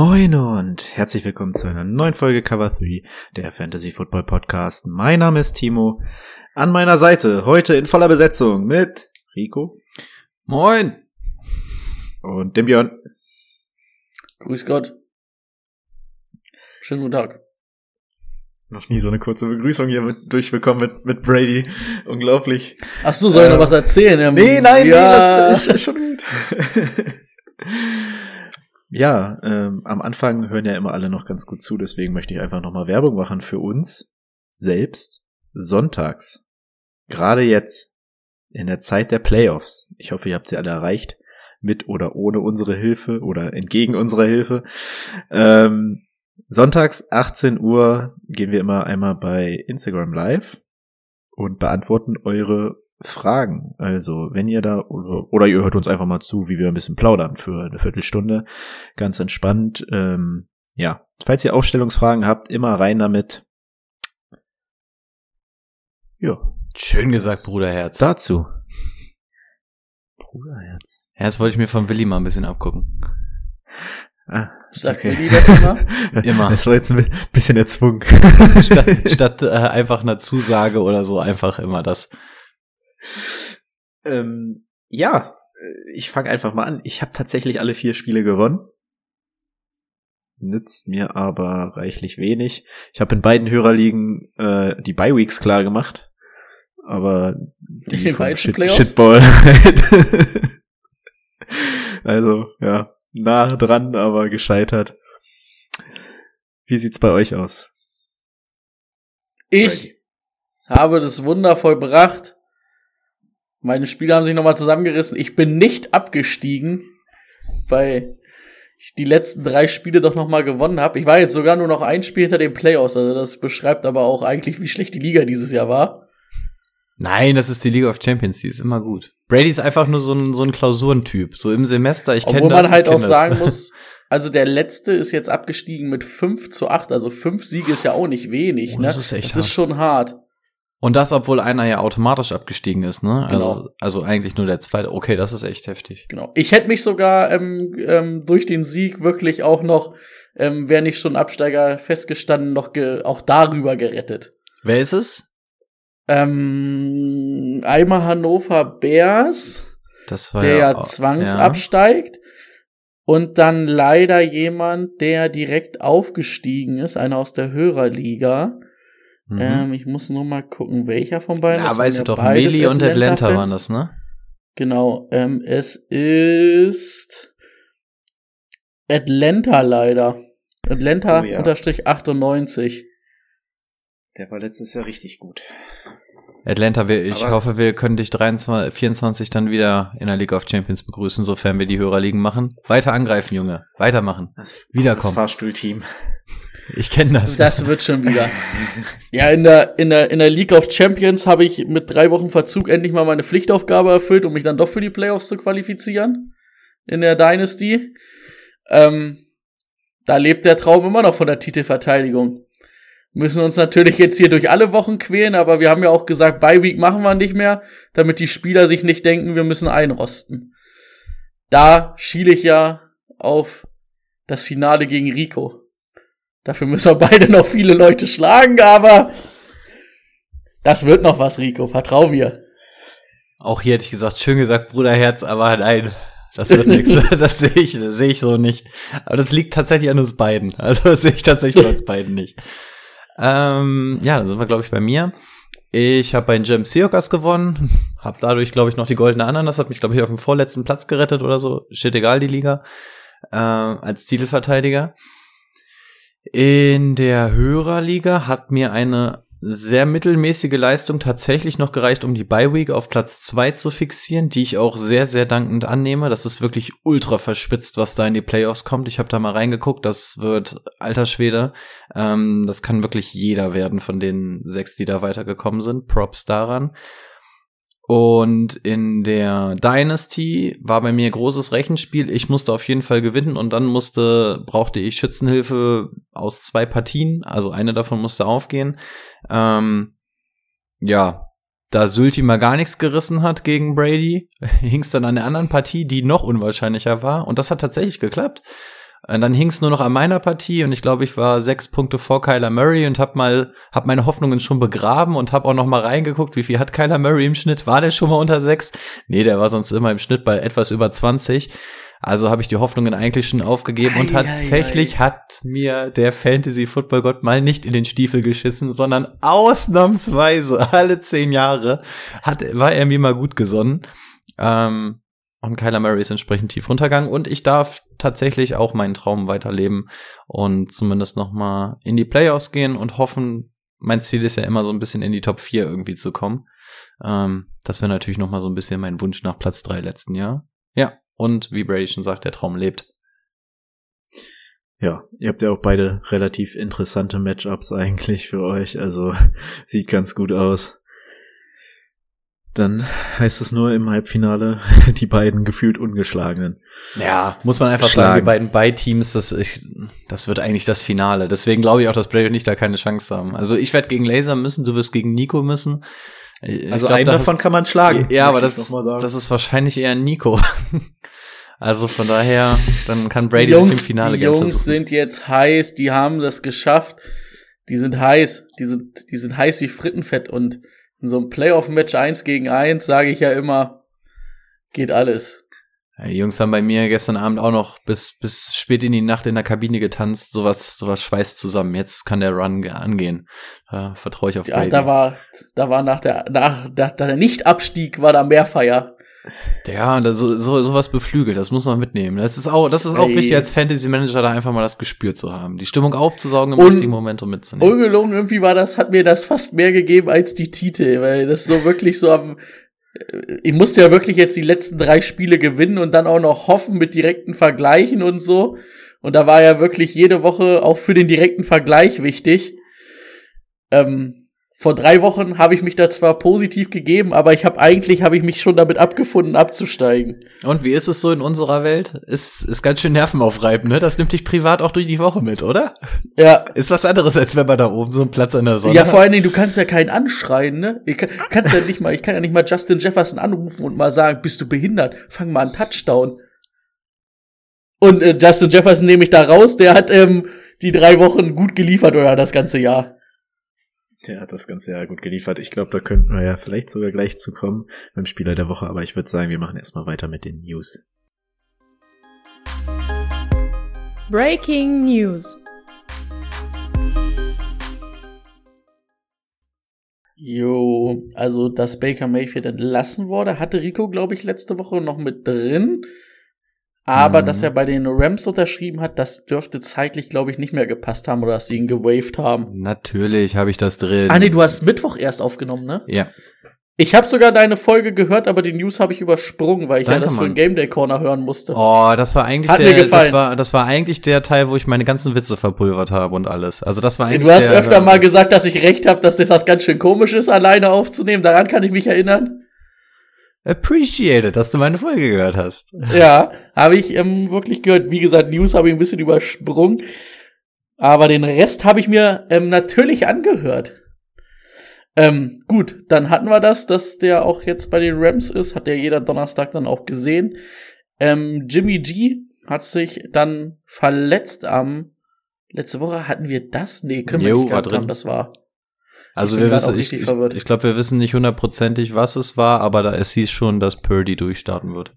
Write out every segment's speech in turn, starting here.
Moin und herzlich willkommen zu einer neuen Folge Cover 3, der Fantasy Football Podcast. Mein Name ist Timo. An meiner Seite heute in voller Besetzung mit Rico Moin. und dem Björn. Grüß Gott. Schönen guten Tag. Noch nie so eine kurze Begrüßung hier mit, durchbekommen mit, mit Brady. Unglaublich. Ach so, soll Ähm, noch was erzählen? Ähm, Nee, nein, ja. nee, das ist schon gut. ja, ähm, am Anfang hören ja immer alle noch ganz gut zu, deswegen möchte ich einfach nochmal Werbung machen für uns selbst sonntags. Gerade jetzt in der Zeit der Playoffs. Ich hoffe, ihr habt sie alle erreicht. Mit oder ohne unsere Hilfe oder entgegen unserer Hilfe. Ähm, sonntags 18 Uhr gehen wir immer einmal bei Instagram live und beantworten eure Fragen. Also, wenn ihr da oder, oder ihr hört uns einfach mal zu, wie wir ein bisschen plaudern für eine Viertelstunde, ganz entspannt. Ähm, ja, falls ihr Aufstellungsfragen habt, immer rein damit. Ja, Schön gesagt, Bruderherz. dazu. Bruderherz. Ja, das wollte ich mir von Willi mal ein bisschen abgucken. Ah, Sagt okay. Willi das immer? Immer. Das war jetzt ein bisschen erzwungen. statt statt äh, einfach einer Zusage oder so, einfach immer das. ähm, ja, äh, ich fange einfach mal an. Ich habe tatsächlich alle vier Spiele gewonnen. Nützt mir aber reichlich wenig. Ich habe in beiden Hörerligen äh, die Bye-Weeks klar gemacht. Aber die In den Playoffs? Shitball. also, ja, nah dran, aber gescheitert. Wie sieht's bei euch aus? Ich habe das Wunder vollbracht. Meine Spieler haben sich nochmal zusammengerissen. Ich bin nicht abgestiegen, weil ich die letzten drei Spiele doch nochmal gewonnen habe. Ich war jetzt sogar nur noch ein Spiel hinter den Playoffs. Also das beschreibt aber auch eigentlich, wie schlecht die Liga dieses Jahr war. Nein, das ist die League of Champions, die ist immer gut. Brady ist einfach nur so ein, so ein Klausurentyp. So im Semester, ich kenne Obwohl das. man halt auch das. sagen muss, also der letzte ist jetzt abgestiegen mit 5 zu 8. Also fünf Siege ist ja auch nicht wenig. Oh, ne? das ist echt das hart. ist schon hart. Und das, obwohl einer ja automatisch abgestiegen ist, ne? Also, Genau. also eigentlich nur der zweite. Okay, das ist echt heftig. Genau. Ich hätte mich sogar ähm, ähm, durch den Sieg wirklich auch noch, ähm, wäre nicht schon Absteiger festgestanden, noch ge auch darüber gerettet. Wer ist es? Ähm, einmal Hannover Bears, Das war der ja, auch- zwangsabsteigt. Und dann leider jemand, der direkt aufgestiegen ist, einer aus der Hörerliga. Ja. Mhm. Ähm, ich muss nur mal gucken, welcher von beiden. Ja, das weißt du ja doch, Meli und Atlanta Atlanta-Fans. waren das, ne? Genau, ähm, es ist Atlanta leider. Atlanta Oh ja. unterstrich 98. Der war letztes Jahr richtig gut. Atlanta, wir, ich Aber- hoffe, wir können dich 23, 24 dann wieder in der League of Champions begrüßen, sofern wir die Hörerligen machen. Weiter angreifen, Junge. Weitermachen. Das, Wiederkommen. Das Fahrstuhlteam. Ich kenne das. Das wird schon wieder. Ja, in der, in der, in der League of Champions habe ich mit drei Wochen Verzug endlich mal meine Pflichtaufgabe erfüllt, um mich dann doch für die Playoffs zu qualifizieren. In der Dynasty. Ähm, da lebt der Traum immer noch von der Titelverteidigung. Müssen uns natürlich jetzt hier durch alle Wochen quälen, aber wir haben ja auch gesagt, Bye Week machen wir nicht mehr, damit die Spieler sich nicht denken, wir müssen einrosten. Da schiele ich ja auf das Finale gegen Rico. Dafür müssen wir beide noch viele Leute schlagen, aber das wird noch was, Rico. Vertrau mir. Auch hier hätte ich gesagt, schön gesagt, Bruderherz, aber nein. Das wird nichts. Das sehe ich, das sehe ich so nicht. Aber das liegt tatsächlich an uns beiden. Also das sehe ich tatsächlich bei uns beiden nicht. Ähm, ja, dann sind wir, glaube ich, bei mir. Ich habe bei den Gem Seahawkers gewonnen, habe dadurch, glaube ich, noch die goldene Ananas, hat mich, glaube ich, auf dem vorletzten Platz gerettet oder so. Shit, egal, die Liga. Äh, als Titelverteidiger. In der Hörerliga hat mir eine sehr mittelmäßige Leistung tatsächlich noch gereicht, um die Bye Week auf Platz zwei zu fixieren, die ich auch sehr, sehr dankend annehme. Das ist wirklich ultra verschwitzt, was da in die Playoffs kommt. Ich habe da mal reingeguckt, das wird alter Schwede. Ähm, das kann wirklich jeder werden von den sechs, die da weitergekommen sind. Props daran. Und in der Dynasty war bei mir großes Rechenspiel. Ich musste auf jeden Fall gewinnen und dann musste, brauchte ich Schützenhilfe aus zwei Partien. Also eine davon musste aufgehen. Ähm, ja, da Sülti mal gar nichts gerissen hat gegen Brady, hing's dann an der anderen Partie, die noch unwahrscheinlicher war. Und das hat tatsächlich geklappt. Und dann hing es nur noch an meiner Partie und ich glaube, ich war sechs Punkte vor Kyler Murray und habe mal hab meine Hoffnungen schon begraben und habe auch noch mal reingeguckt, wie viel hat Kyler Murray im Schnitt? War der schon mal unter sechs? Nee, der war sonst immer im Schnitt bei etwas über 20. Also habe ich die Hoffnungen eigentlich schon aufgegeben ei, und tatsächlich ei, ei. hat mir der Fantasy Football Gott mal nicht in den Stiefel geschissen, sondern ausnahmsweise alle zehn Jahre hat war er mir mal gut gesonnen. Ähm, und Kyler Murray ist entsprechend tief runtergegangen und ich darf tatsächlich auch meinen Traum weiterleben und zumindest noch mal in die Playoffs gehen und hoffen, mein Ziel ist ja immer so ein bisschen in die Top 4 irgendwie zu kommen. Ähm, das wäre natürlich noch mal so ein bisschen mein Wunsch nach Platz 3 letzten Jahr. Ja, und wie Brady schon sagt, der Traum lebt. Ja, ihr habt ja auch beide relativ interessante Matchups eigentlich für euch, also sieht ganz gut aus. Dann heißt es nur im Halbfinale die beiden gefühlt ungeschlagenen. Ja, muss man einfach Schlagen. sagen, die beiden Bei-Teams, das, ich, das wird eigentlich das Finale. Deswegen glaube ich auch, dass Brady und ich da keine Chance haben. Also ich werde gegen Laser müssen, du wirst gegen Nico müssen. Ich also glaub, einen davon ist, kann man schlagen. Ja, aber das, das ist wahrscheinlich eher Nico. also von daher, dann kann Brady Jungs, sich im Finale Die Jungs versuchen. sind jetzt heiß, die haben das geschafft. Die sind heiß, die sind, die sind heiß wie Frittenfett und in so einem Playoff-Match eins gegen eins sage ich ja immer, geht alles. Die Jungs haben bei mir gestern Abend auch noch bis, bis spät in die Nacht in der Kabine getanzt. Sowas, sowas schweißt zusammen. Jetzt kann der Run angehen. Da vertraue ich auf Ja, da war, da war nach der, nach, nach der Nicht-Abstieg war da mehr Feier. Ja, das, so, so, sowas beflügelt, das muss man mitnehmen. Das ist auch, das ist auch hey. wichtig als Fantasy Manager, da einfach mal das Gespür zu haben. Die Stimmung aufzusaugen im und, richtigen Moment und mitzunehmen. Ungelogen, irgendwie war das, hat mir das fast mehr gegeben als die Titel, weil das so wirklich so am, ich musste ja wirklich jetzt die letzten drei Spiele gewinnen und dann auch noch hoffen mit direkten Vergleichen und so. Und da war ja wirklich jede Woche auch für den direkten Vergleich wichtig. Ähm, vor drei Wochen habe ich mich da zwar positiv gegeben, aber ich habe eigentlich habe ich mich schon damit abgefunden, abzusteigen. Und wie ist es so in unserer Welt? Ist ist ganz schön nervenaufreibend, ne? Das nimmt dich privat auch durch die Woche mit, oder? Ja. Ist was anderes, als wenn man da oben so einen Platz an der Sonne Ja, vor allen Dingen, du kannst ja keinen anschreien, ne? Ich kann, kannst ja nicht mal, ich kann ja nicht mal Justin Jefferson anrufen und mal sagen, bist du behindert? Fang mal einen Touchdown. Und äh, Justin Jefferson nehme ich da raus, der hat ähm, die drei Wochen gut geliefert oder das ganze Jahr. Der hat das Ganze ja gut geliefert. Ich glaube, da könnten wir ja vielleicht sogar gleich zu kommen beim Spieler der Woche, aber ich würde sagen, wir machen erstmal weiter mit den News. Breaking News. Jo, also dass Baker Mayfield entlassen wurde, hatte Rico, glaube ich, letzte Woche noch mit drin. Aber mhm. dass er bei den Rams unterschrieben hat, das dürfte zeitlich, glaube ich, nicht mehr gepasst haben oder dass sie ihn gewaved haben. Natürlich habe ich das drin. Ah nee, du hast Mittwoch erst aufgenommen, ne? Ja. Ich habe sogar deine Folge gehört, aber die News habe ich übersprungen, weil ich Danke, ja das für den Game Day Corner hören musste. Oh, das war eigentlich Hat der, das war, das war eigentlich der Teil, wo ich meine ganzen Witze verpulvert habe und alles. Also das war eigentlich. Du hast der, öfter mal gesagt, dass ich recht habe, dass das ganz schön komisch ist, alleine aufzunehmen. Daran kann ich mich erinnern appreciated, dass du meine Folge gehört hast. Ja, habe ich ähm, wirklich gehört. Wie gesagt, News habe ich ein bisschen übersprungen. Aber den Rest habe ich mir ähm, natürlich angehört. Ähm, gut, dann hatten wir das, dass der auch jetzt bei den Rams ist. Hat ja jeder Donnerstag dann auch gesehen. Ähm, Jimmy G hat sich dann verletzt am letzte Woche hatten wir das? Nee, können wir jo, nicht gehabt haben, das war. Also wir wissen, ich, ich, ich glaube, wir wissen nicht hundertprozentig, was es war, aber da es hieß schon, dass Purdy durchstarten wird.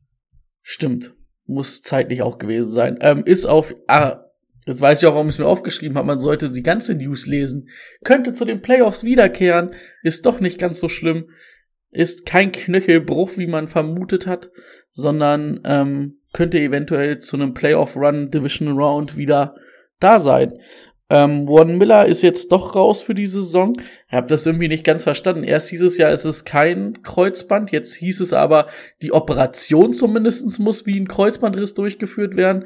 Stimmt. Muss zeitlich auch gewesen sein. Ähm, ist auf, ah, jetzt weiß ich auch, warum ich es mir aufgeschrieben habe, man sollte die ganze News lesen. Könnte zu den Playoffs wiederkehren, ist doch nicht ganz so schlimm. Ist kein Knöchelbruch, wie man vermutet hat, sondern ähm, könnte eventuell zu einem Playoff-Run, Division Round wieder da sein. Ähm, Warren Miller ist jetzt doch raus für die Saison. Ich habe das irgendwie nicht ganz verstanden. Erst hieß es ja, es ist kein Kreuzband. Jetzt hieß es aber, die Operation zumindestens muss wie ein Kreuzbandriss durchgeführt werden.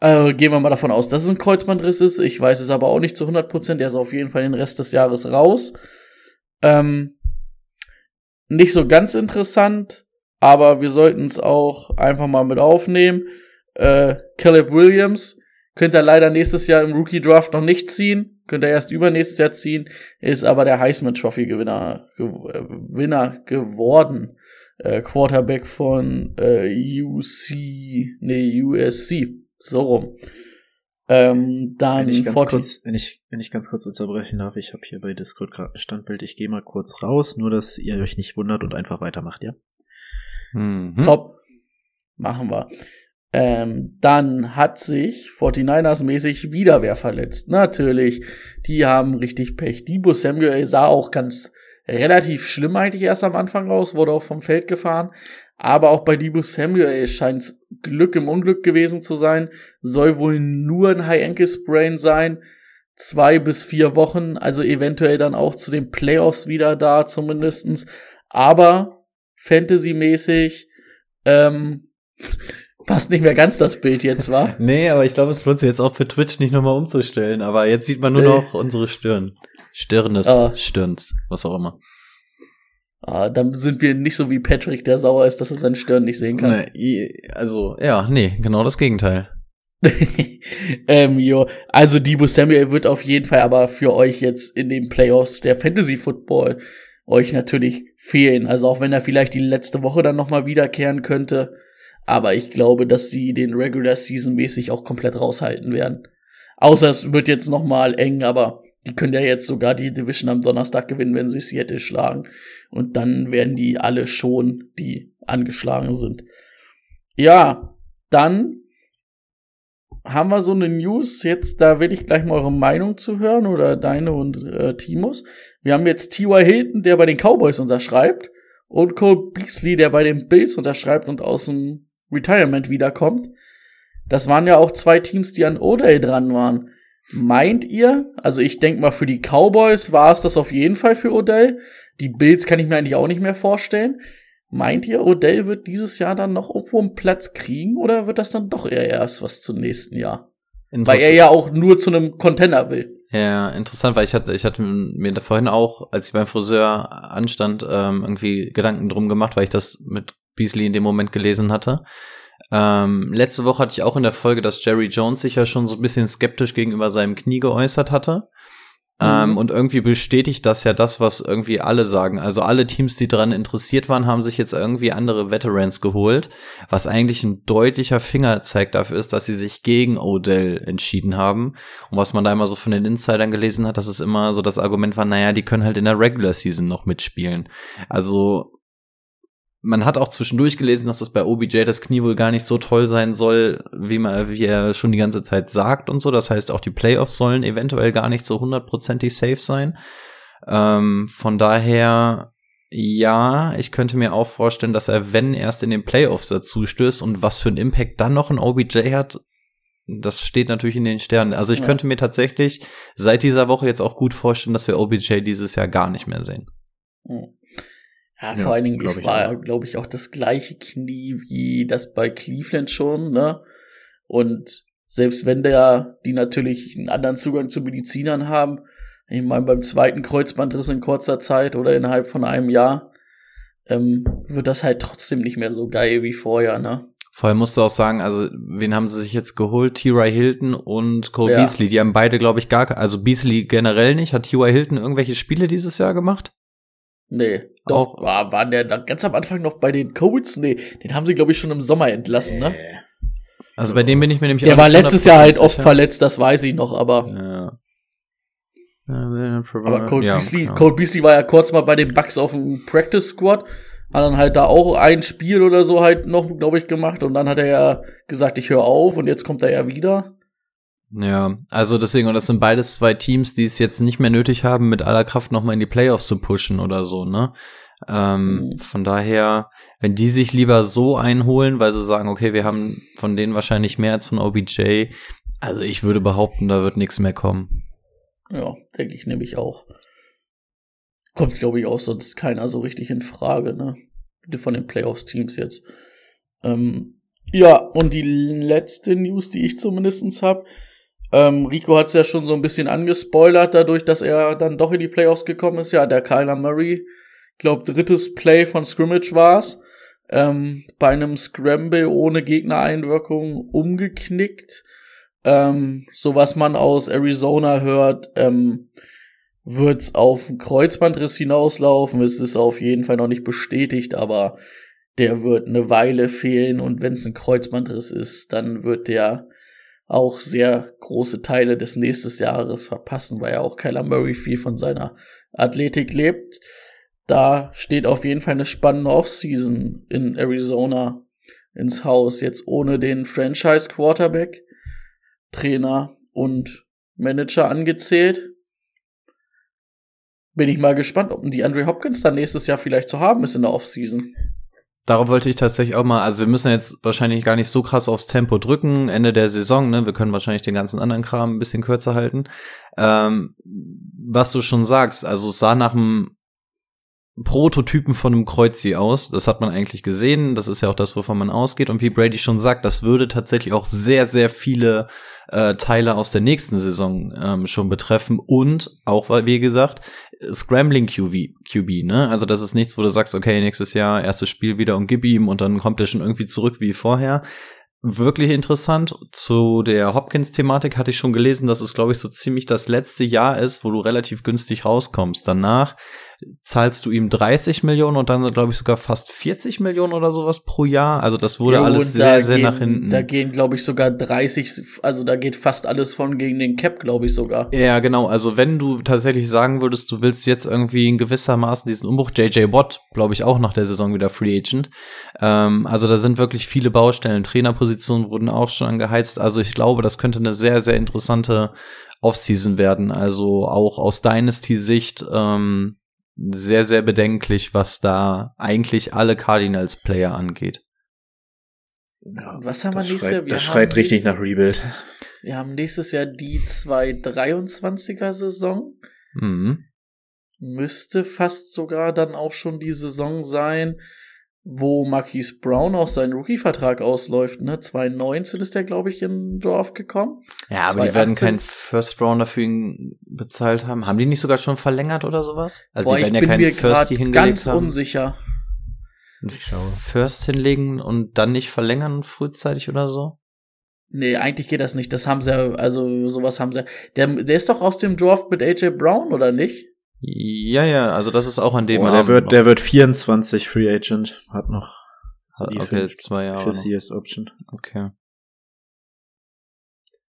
Äh, gehen wir mal davon aus, dass es ein Kreuzbandriss ist. Ich weiß es aber auch nicht zu 100 Prozent. Er ist auf jeden Fall den Rest des Jahres raus. Ähm, nicht so ganz interessant, aber wir sollten es auch einfach mal mit aufnehmen. Äh, Caleb Williams könnte er leider nächstes Jahr im Rookie Draft noch nicht ziehen, könnte er erst übernächstes Jahr ziehen, ist aber der Heisman Trophy Gewinner, Gewinner geworden. Äh, Quarterback von äh, UC, nee, USC. So rum. Ähm, dann wenn ich ganz kurz, wenn ich, wenn ich ganz kurz unterbrechen darf, ich habe hier bei Discord gerade ein Standbild, ich gehe mal kurz raus, nur dass ihr euch nicht wundert und einfach weitermacht, ja? Mhm. Top. Machen wir. Ähm, dann hat sich 49ers mäßig wieder wer verletzt. Natürlich, die haben richtig Pech. Debo Samuel sah auch ganz relativ schlimm eigentlich erst am Anfang aus, wurde auch vom Feld gefahren. Aber auch bei Debo Samuel scheint Glück im Unglück gewesen zu sein. Soll wohl nur ein High Ankle Sprain sein. Zwei bis vier Wochen, also eventuell dann auch zu den Playoffs wieder da zumindestens. Aber Fantasy-mäßig ähm, passt nicht mehr ganz das Bild jetzt, war. nee, aber ich glaube, es lohnt sich jetzt auch für Twitch nicht nochmal umzustellen. Aber jetzt sieht man nur noch unsere Stirn. Stirnes, ah. Stirns, was auch immer. Ah, dann sind wir nicht so wie Patrick, der sauer ist, dass er seine Stirn nicht sehen kann. Nee, also, ja, nee, genau das Gegenteil. ähm, jo, also Debo Samuel wird auf jeden Fall aber für euch jetzt in den Playoffs der Fantasy Football euch natürlich fehlen. Also auch wenn er vielleicht die letzte Woche dann nochmal wiederkehren könnte. Aber ich glaube, dass sie den Regular Season mäßig auch komplett raushalten werden. Außer es wird jetzt nochmal eng, aber die können ja jetzt sogar die Division am Donnerstag gewinnen, wenn sie Seattle schlagen. Und dann werden die alle schon, die angeschlagen sind. Ja, dann haben wir so eine News. Jetzt, da will ich gleich mal eure Meinung zu hören oder deine und äh, Timos. Wir haben jetzt T.Y. Hilton, der bei den Cowboys unterschreibt. Und Cole Beasley, der bei den Bills unterschreibt und aus dem Retirement wiederkommt. Das waren ja auch zwei Teams, die an O'Day dran waren. Meint ihr, also ich denke mal, für die Cowboys war es das auf jeden Fall für Odell. Die Bills kann ich mir eigentlich auch nicht mehr vorstellen. Meint ihr, Odell wird dieses Jahr dann noch irgendwo einen Platz kriegen oder wird das dann doch eher erst was zum nächsten Jahr? Weil er ja auch nur zu einem Container will. Ja, interessant, weil ich hatte, ich hatte mir da vorhin auch, als ich beim Friseur anstand, ähm, irgendwie Gedanken drum gemacht, weil ich das mit Beasley in dem Moment gelesen hatte. Ähm, letzte Woche hatte ich auch in der Folge, dass Jerry Jones sich ja schon so ein bisschen skeptisch gegenüber seinem Knie geäußert hatte. Ähm, mhm. und irgendwie bestätigt das ja das, was irgendwie alle sagen. Also alle Teams, die daran interessiert waren, haben sich jetzt irgendwie andere Veterans geholt, was eigentlich ein deutlicher Fingerzeig dafür ist, dass sie sich gegen Odell entschieden haben. Und was man da immer so von den Insidern gelesen hat, dass es immer so das Argument war, naja, die können halt in der Regular Season noch mitspielen. Also man hat auch zwischendurch gelesen, dass das bei OBJ das Knie wohl gar nicht so toll sein soll, wie man, wie er schon die ganze Zeit sagt und so. Das heißt, auch die Playoffs sollen eventuell gar nicht so hundertprozentig safe sein. Ähm, von daher, ja, ich könnte mir auch vorstellen, dass er, wenn erst in den Playoffs dazu stößt und was für einen Impact dann noch ein OBJ hat, das steht natürlich in den Sternen. Also ich ja. könnte mir tatsächlich seit dieser Woche jetzt auch gut vorstellen, dass wir OBJ dieses Jahr gar nicht mehr sehen. Mhm. Ja, vor ja, allen Dingen, ich war, glaube ich, auch das gleiche Knie wie das bei Cleveland schon, ne? Und selbst wenn der, die natürlich einen anderen Zugang zu Medizinern haben, ich meine, beim zweiten Kreuzbandriss in kurzer Zeit oder innerhalb von einem Jahr, ähm, wird das halt trotzdem nicht mehr so geil wie vorher, ne? Vorher musst du auch sagen, also wen haben sie sich jetzt geholt? T.Y. Hilton und Cole ja. Beasley. Die haben beide, glaube ich, gar, also Beasley generell nicht. Hat T.Y. Hilton irgendwelche Spiele dieses Jahr gemacht? Nee, doch, auch, war, war der ganz am Anfang noch bei den Colts? Nee, den haben sie, glaube ich, schon im Sommer entlassen, ne? Also bei dem bin ich mir nämlich Der war letztes Jahr halt oft verletzt, das weiß ich noch, aber. Ja. Aber Cole, ja, Beasley, genau. Cole Beasley war ja kurz mal bei den Bucks auf dem Practice Squad, hat dann halt da auch ein Spiel oder so halt noch, glaube ich, gemacht und dann hat er ja gesagt, ich höre auf und jetzt kommt er ja wieder. Ja, also deswegen, und das sind beides zwei Teams, die es jetzt nicht mehr nötig haben, mit aller Kraft nochmal in die Playoffs zu pushen oder so, ne? Ähm, mhm. Von daher, wenn die sich lieber so einholen, weil sie sagen, okay, wir haben von denen wahrscheinlich mehr als von OBJ, Also ich würde behaupten, da wird nichts mehr kommen. Ja, denke ich nämlich auch. Kommt, glaube ich, auch sonst keiner so richtig in Frage, ne? Von den Playoffs-Teams jetzt. Ähm, ja, und die letzte News, die ich zumindestens habe, ähm, Rico hat es ja schon so ein bisschen angespoilert, dadurch, dass er dann doch in die Playoffs gekommen ist. Ja, der Kyler Murray, glaub, drittes Play von Scrimmage war's, ähm, bei einem Scramble ohne Gegnereinwirkung umgeknickt. Ähm, so was man aus Arizona hört, ähm, wird's auf einen Kreuzbandriss hinauslaufen. Es ist auf jeden Fall noch nicht bestätigt, aber der wird eine Weile fehlen und wenn es ein Kreuzbandriss ist, dann wird der auch sehr große Teile des nächsten Jahres verpassen, weil ja auch Kyler Murray viel von seiner Athletik lebt. Da steht auf jeden Fall eine spannende Offseason in Arizona ins Haus, jetzt ohne den Franchise Quarterback, Trainer und Manager angezählt. Bin ich mal gespannt, ob die Andre Hopkins dann nächstes Jahr vielleicht zu haben ist in der Offseason. Darauf wollte ich tatsächlich auch mal, also wir müssen jetzt wahrscheinlich gar nicht so krass aufs Tempo drücken, Ende der Saison, ne? Wir können wahrscheinlich den ganzen anderen Kram ein bisschen kürzer halten. Ähm, was du schon sagst, also es sah nach einem Prototypen von einem Kreuzi aus. Das hat man eigentlich gesehen. Das ist ja auch das, wovon man ausgeht. Und wie Brady schon sagt, das würde tatsächlich auch sehr, sehr viele äh, Teile aus der nächsten Saison ähm, schon betreffen. Und auch, wie gesagt, Scrambling QB, QB, ne? Also das ist nichts, wo du sagst, okay, nächstes Jahr erstes Spiel wieder und gib ihm und dann kommt er schon irgendwie zurück wie vorher wirklich interessant. Zu der Hopkins-Thematik hatte ich schon gelesen, dass es, glaube ich, so ziemlich das letzte Jahr ist, wo du relativ günstig rauskommst. Danach zahlst du ihm 30 Millionen und dann, glaube ich, sogar fast 40 Millionen oder sowas pro Jahr. Also das wurde Ja, alles sehr, sehr gehen, nach hinten. Da gehen, glaube ich, sogar 30, also da geht fast alles von gegen den Cap, glaube ich sogar. Ja, genau. Also wenn du tatsächlich sagen würdest, du willst jetzt irgendwie in gewissermaßen diesen Umbruch, JJ Watt, glaube ich, auch nach der Saison wieder Free Agent. Ähm, also da sind wirklich viele Baustellen. Trainerpositionen wurden auch schon angeheizt. Also ich glaube, das könnte eine sehr, sehr interessante Offseason werden. Also auch aus Dynasty-Sicht ähm, sehr, sehr bedenklich, was da eigentlich alle Cardinals-Player angeht. Was haben wir nächstes schreit, Jahr? Wir das schreit richtig nächstes- nach Rebuild. Wir haben nächstes Jahr die 223er Saison. Mhm. Müsste fast sogar dann auch schon die Saison sein, wo Marquise Brown auch seinen Rookie-Vertrag ausläuft. Ne? 2019 ist der, glaube ich, in den Dorf gekommen. Ja, aber die werden 2018 keinen First Rounder für ihn bezahlt haben. Haben die nicht sogar schon verlängert oder sowas? Also Boah, die ich werden ja bin keinen mir First gerade hingelegt ganz haben. unsicher. Einen First hinlegen und dann nicht verlängern frühzeitig oder so? Nee, eigentlich geht das nicht. Das haben sie, ja- also sowas haben sie. Der, der ist doch aus dem Draft mit AJ Brown, oder nicht? Ja, ja, also das ist auch an dem Boah, der wird, noch. der wird 24 Free Agent, hat noch so die okay, fünf- zwei Jahre. Fifth noch. Years Option. Okay.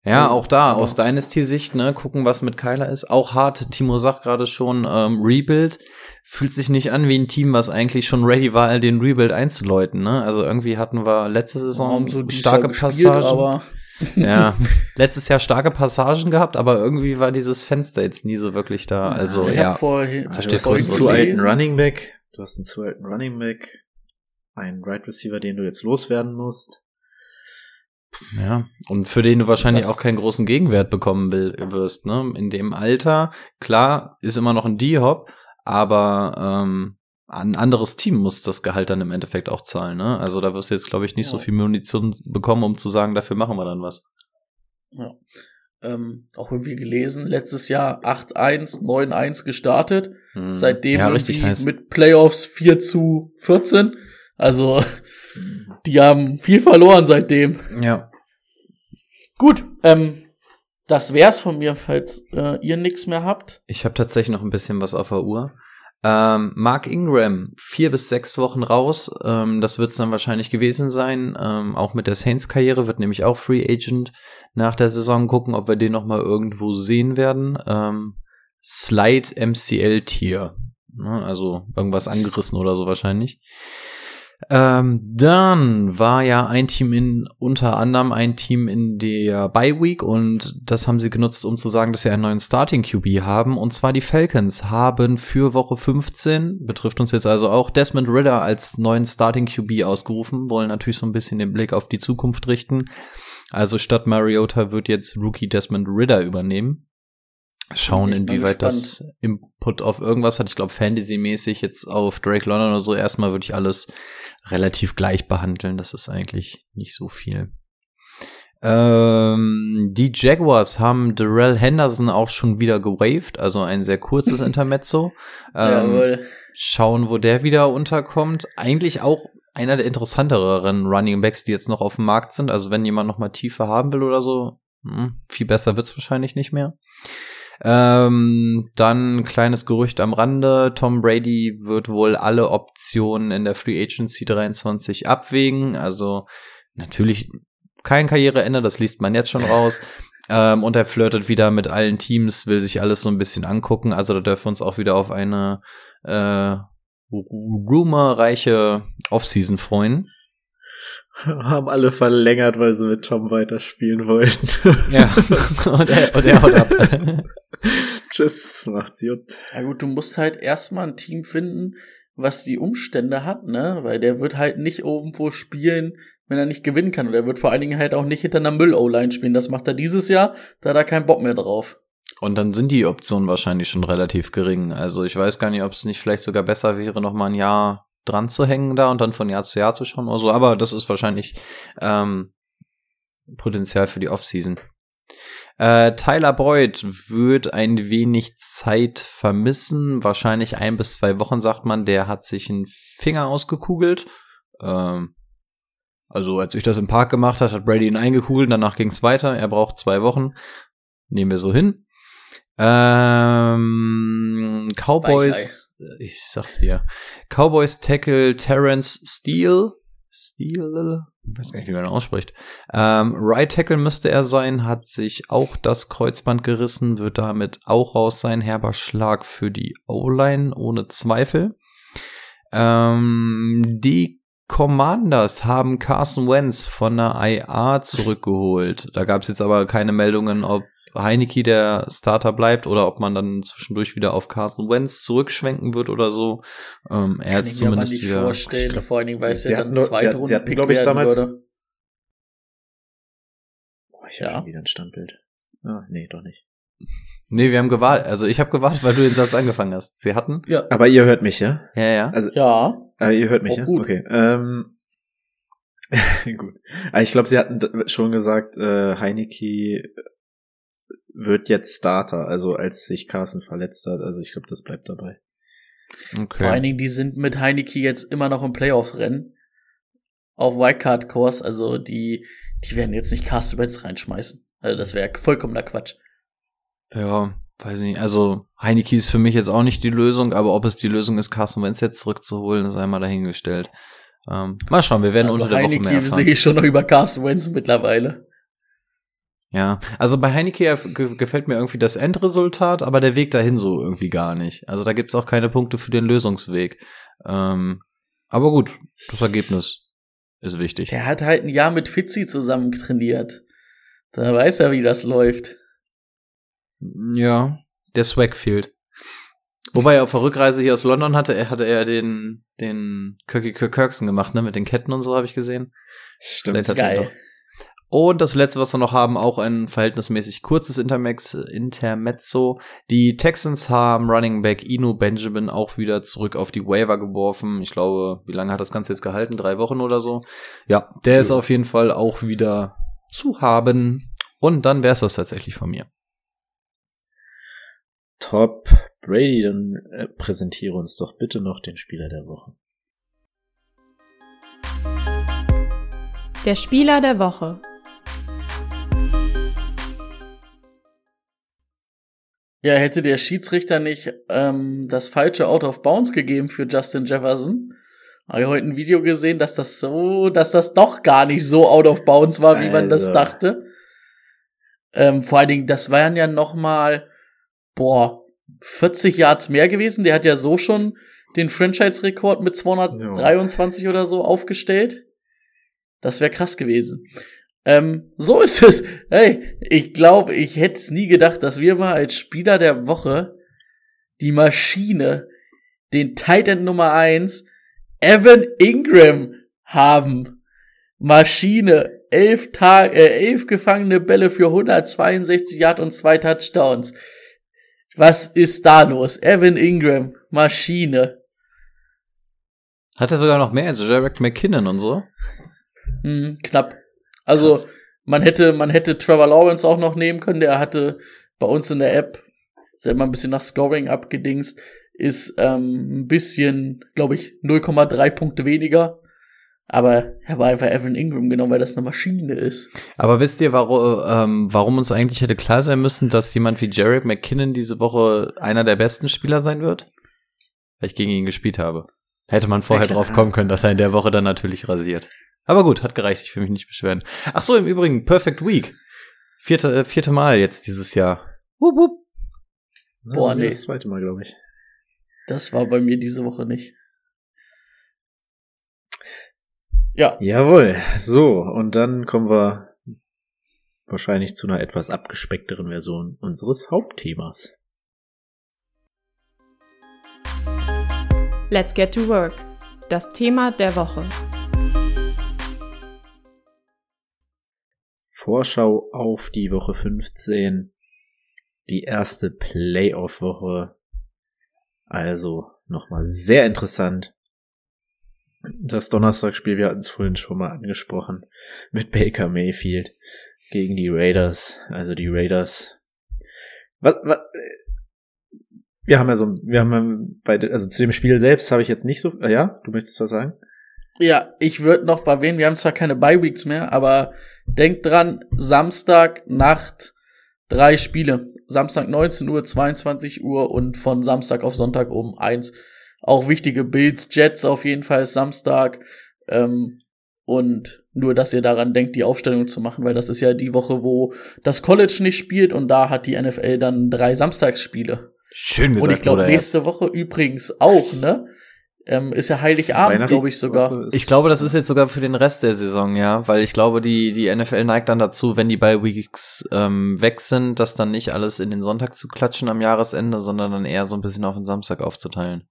Ja, auch da, aber- aus Dynasty-Sicht, ne, gucken, was mit Kyler ist. Auch hart, Timo sagt gerade schon, ähm, Rebuild fühlt sich nicht an wie ein Team, was eigentlich schon ready war, den Rebuild einzuläuten, ne? Also irgendwie hatten wir letzte Saison so starke gespielt, Passagen. Ja, letztes Jahr starke Passagen gehabt, aber irgendwie war dieses Fenster jetzt nie so wirklich da. Also, ich ja. vorhin Verstehst du einen zu alten. Running Back. Du hast einen zu alten Running Back. Einen Right Receiver, den du jetzt loswerden musst. Ja, und für den du wahrscheinlich Was- auch keinen großen Gegenwert bekommen will, wirst, ne? In dem Alter, klar, ist immer noch ein D-Hop, aber ähm, ein anderes Team muss das Gehalt dann im Endeffekt auch zahlen, ne? Also da wirst du jetzt, glaube ich, nicht so Ja. viel Munition bekommen, um zu sagen, dafür machen wir dann was. Ja. Ähm, auch irgendwie gelesen, letztes Jahr 8-1, 9-1 gestartet. Mhm. Seitdem ja, richtig heiß. mit Playoffs 4 zu 14. Also, die haben viel verloren seitdem. Ja. Gut, ähm, das wär's von mir, falls äh, ihr nichts mehr habt. Ich habe tatsächlich noch ein bisschen was auf der Uhr. Ähm, Mark Ingram, vier bis sechs Wochen raus. Ähm, das wird's dann wahrscheinlich gewesen sein. Ähm, auch mit der Saints-Karriere wird nämlich auch Free Agent nach der Saison gucken, ob wir den noch mal irgendwo sehen werden. Ähm, Slide MCL-Tier. Ne, also irgendwas angerissen oder so wahrscheinlich. Ähm, dann war ja ein Team in, unter anderem ein Team in der Bye Week und das haben sie genutzt, um zu sagen, dass sie einen neuen Starting QB haben. Und zwar die Falcons haben für Woche 15, betrifft uns jetzt also auch, Desmond Ritter als neuen Starting QB ausgerufen, wollen natürlich so ein bisschen den Blick auf die Zukunft richten. Also statt Mariota wird jetzt Rookie Desmond Ritter übernehmen. Schauen, inwieweit das Input auf irgendwas hat. Ich glaube, Fantasy-mäßig jetzt auf Drake London oder so. Erstmal würde ich alles relativ gleich behandeln. Das ist eigentlich nicht so viel. Ähm, die Jaguars haben Darrell Henderson auch schon wieder gewaved, also ein sehr kurzes Intermezzo. Ähm, Jawohl. schauen, wo der wieder unterkommt. Eigentlich auch einer der interessanteren Running Backs, die jetzt noch auf dem Markt sind. Also wenn jemand noch mal Tiefe haben will oder so, hm, viel besser wird's wahrscheinlich nicht mehr. Ähm, dann kleines Gerücht am Rande. Tom Brady wird wohl alle Optionen in der Free Agency 23 abwägen. Also natürlich kein Karriereende, das liest man jetzt schon raus. Ähm, und er flirtet wieder mit allen Teams, will sich alles so ein bisschen angucken. Also da dürfen wir uns auch wieder auf eine äh, rumorreiche Offseason freuen. Haben alle verlängert, weil sie mit Tom weiterspielen wollten. Ja, und er, und er haut ab. Tschüss, macht's gut. Ja gut, du musst halt erstmal ein Team finden, was die Umstände hat, ne? Weil der wird halt nicht irgendwo spielen, wenn er nicht gewinnen kann. Und er wird vor allen Dingen halt auch nicht hinter einer Müll-O-Line spielen. Das macht er dieses Jahr, da hat er keinen Bock mehr drauf. Und dann sind die Optionen wahrscheinlich schon relativ gering. Also ich weiß gar nicht, ob es nicht vielleicht sogar besser wäre, noch mal ein Jahr dran zu hängen da und dann von Jahr zu Jahr zu schauen oder so. Aber das ist wahrscheinlich ähm, Potenzial für die Offseason. Äh, Tyler Boyd wird ein wenig Zeit vermissen. Wahrscheinlich ein bis zwei Wochen, sagt man. Der hat sich einen Finger ausgekugelt. Ähm, also als ich das im Park gemacht hat, hat Brady ihn eingekugelt. Danach ging es weiter. Er braucht zwei Wochen. Nehmen wir so hin. Ähm, Cowboys, ich sag's dir. Cowboys Tackle Terrence Steele. Steele? Ich weiß gar nicht, wie man ihn ausspricht. Ähm, right Tackle müsste er sein, hat sich auch das Kreuzband gerissen, wird damit auch raus sein. Herber Schlag für die O-Line, ohne Zweifel. Ähm, die Commanders haben Carson Wentz von der IA zurückgeholt. Da gab es jetzt aber keine Meldungen, ob Heineke der Starter bleibt oder ob man dann zwischendurch wieder auf Carson Wentz zurückschwenken wird oder so. Ähm, er Kann ist ich mir aber zumindest nicht wieder. vorstellen, glaub, vor allen Dingen, weil es sie ja hatten dann nur- sie hatten- sie hatten, Zweitrunden-Pick glaub ich, damals- würde. Boah, ich Ja. hab schon wieder ein Standbild. Ah, nee, doch nicht. Nee, wir haben gewartet. Also ich habe gewartet, weil du den Satz angefangen hast. Sie hatten? Ja. Aber ihr hört mich, ja? Ja, ja. Also, Ja, Ah, ihr hört mich, Auch ja? gut. Okay. Ähm, gut. Ah, ich glaube, sie hatten schon gesagt, äh, Heineke wird jetzt Starter, also als sich Carsten verletzt hat. Also ich glaube, das bleibt dabei. Okay. vor allen Dingen, die sind mit Heineke jetzt immer noch im Playoff-Rennen. Auf Wildcard-Kurs, also die, die werden jetzt nicht Carsten Wentz reinschmeißen. Also das wäre vollkommener Quatsch. Ja, weiß nicht. Also Heineke ist für mich jetzt auch nicht die Lösung, aber ob es die Lösung ist, Carson Wentz jetzt zurückzuholen, ist einmal dahingestellt. Ähm, mal schauen, wir werden also unter der Woche mehr Heineke erfahren. sehe ich schon noch über Carsten Wentz mittlerweile. Ja, also bei Heineke gefällt mir irgendwie das Endresultat, aber der Weg dahin so irgendwie gar nicht. Also da gibt's auch keine Punkte für den Lösungsweg. Ähm, aber gut, das Ergebnis ist wichtig. Der hat halt ein Jahr mit Fitzi zusammen trainiert. Da weiß er, wie das läuft. Ja, der Swag fehlt. Wobei er auf der Rückreise hier aus London hatte, er hatte er den den Kirky Kirksen gemacht, ne, mit den Ketten und so habe ich gesehen. Er Geil. Und das letzte, was wir noch haben, auch ein verhältnismäßig kurzes Intermex, Intermezzo. Die Texans haben Running Back Inu Benjamin auch wieder zurück auf die Waiver geworfen. Ich glaube, wie lange hat das Ganze jetzt gehalten? Drei Wochen oder so? Ja, der ist Jo. auf jeden Fall auch wieder zu haben. Und dann wär's das tatsächlich von mir. Top. Brady, dann äh, präsentiere uns doch bitte noch den Spieler der Woche. Der Spieler der Woche. Ja, hätte der Schiedsrichter nicht ähm, das falsche Out of Bounds gegeben für Justin Jefferson, habe ich heute ein Video gesehen, dass das so, dass das doch gar nicht so out of bounds war, wie man das Alter. dachte. Ähm, vor allen Dingen, das waren ja noch mal, boah, 40 Yards mehr gewesen. Der hat ja so schon den Franchise-Rekord mit 223 oder so aufgestellt. Das wäre krass gewesen. Ähm, so ist es. Hey, ich glaube, ich hätte es nie gedacht, dass wir mal als Spieler der Woche die Maschine, den Titan Nummer eins, Evan Ingram haben. Maschine. elf Tag, äh, elf gefangene Bälle für 162 Yard und zwei Touchdowns. Was ist da los? Evan Ingram, Maschine. Hat er sogar noch mehr, also Jarek McKinnon und so? Hm, knapp. Also, Krass. man hätte, man hätte Trevor Lawrence auch noch nehmen können. Der hatte bei uns in der App, ist ja immer ein bisschen nach Scoring abgedingst, ist ähm, ein bisschen, glaube ich, 0,3 Punkte weniger. Aber er war einfach Evan Ingram genommen, weil das eine Maschine ist. Aber wisst ihr, warum, ähm, warum uns eigentlich hätte klar sein müssen, dass jemand wie Jarek McKinnon diese Woche einer der besten Spieler sein wird? Weil ich gegen ihn gespielt habe. Hätte man vorher Ja, drauf kommen können, dass er in der Woche dann natürlich rasiert. Aber gut, hat gereicht, ich will mich nicht beschweren. Ach so, im Übrigen, Perfect Week. Vierte, äh, vierte Mal jetzt dieses Jahr. Wup, wup. Boah, nee. Das zweite Mal, glaube ich. Das war bei mir diese Woche nicht. Ja, Jawohl. So, und dann kommen wir wahrscheinlich zu einer etwas abgespeckteren Version unseres Hauptthemas. Let's get to work. Das Thema der Woche. Vorschau auf die Woche 15. Die erste Playoff-Woche. Also nochmal sehr interessant. Das Donnerstagsspiel, wir hatten es vorhin schon mal angesprochen, mit Baker Mayfield gegen die Raiders. Also die Raiders. Was, was, wir haben ja so, wir haben ja bei, also zu dem Spiel selbst habe ich jetzt nicht so, äh, ja, du möchtest was sagen? Ja, ich würde noch bei wen, wir haben zwar keine Bye-Weeks mehr, aber denkt dran, Samstag Nacht drei Spiele. Samstag 19 Uhr, 22 Uhr und von Samstag auf Sonntag um eins. Auch wichtige Bills, Jets auf jeden Fall ist Samstag. Ähm, und nur, dass ihr daran denkt, die Aufstellung zu machen, weil das ist ja die Woche, wo das College nicht spielt und da hat die NFL dann drei Samstagsspiele. Schön gesagt, und ich glaube, nächste Woche übrigens auch, ne? Ähm, ist ja Heiligabend, glaube ich sogar. Ich glaube, das ist jetzt sogar für den Rest der Saison, ja, weil ich glaube, die, die NFL neigt dann dazu, wenn die bei Weeks ähm, weg sind, das dann nicht alles in den Sonntag zu klatschen am Jahresende, sondern dann eher so ein bisschen auf den Samstag aufzuteilen.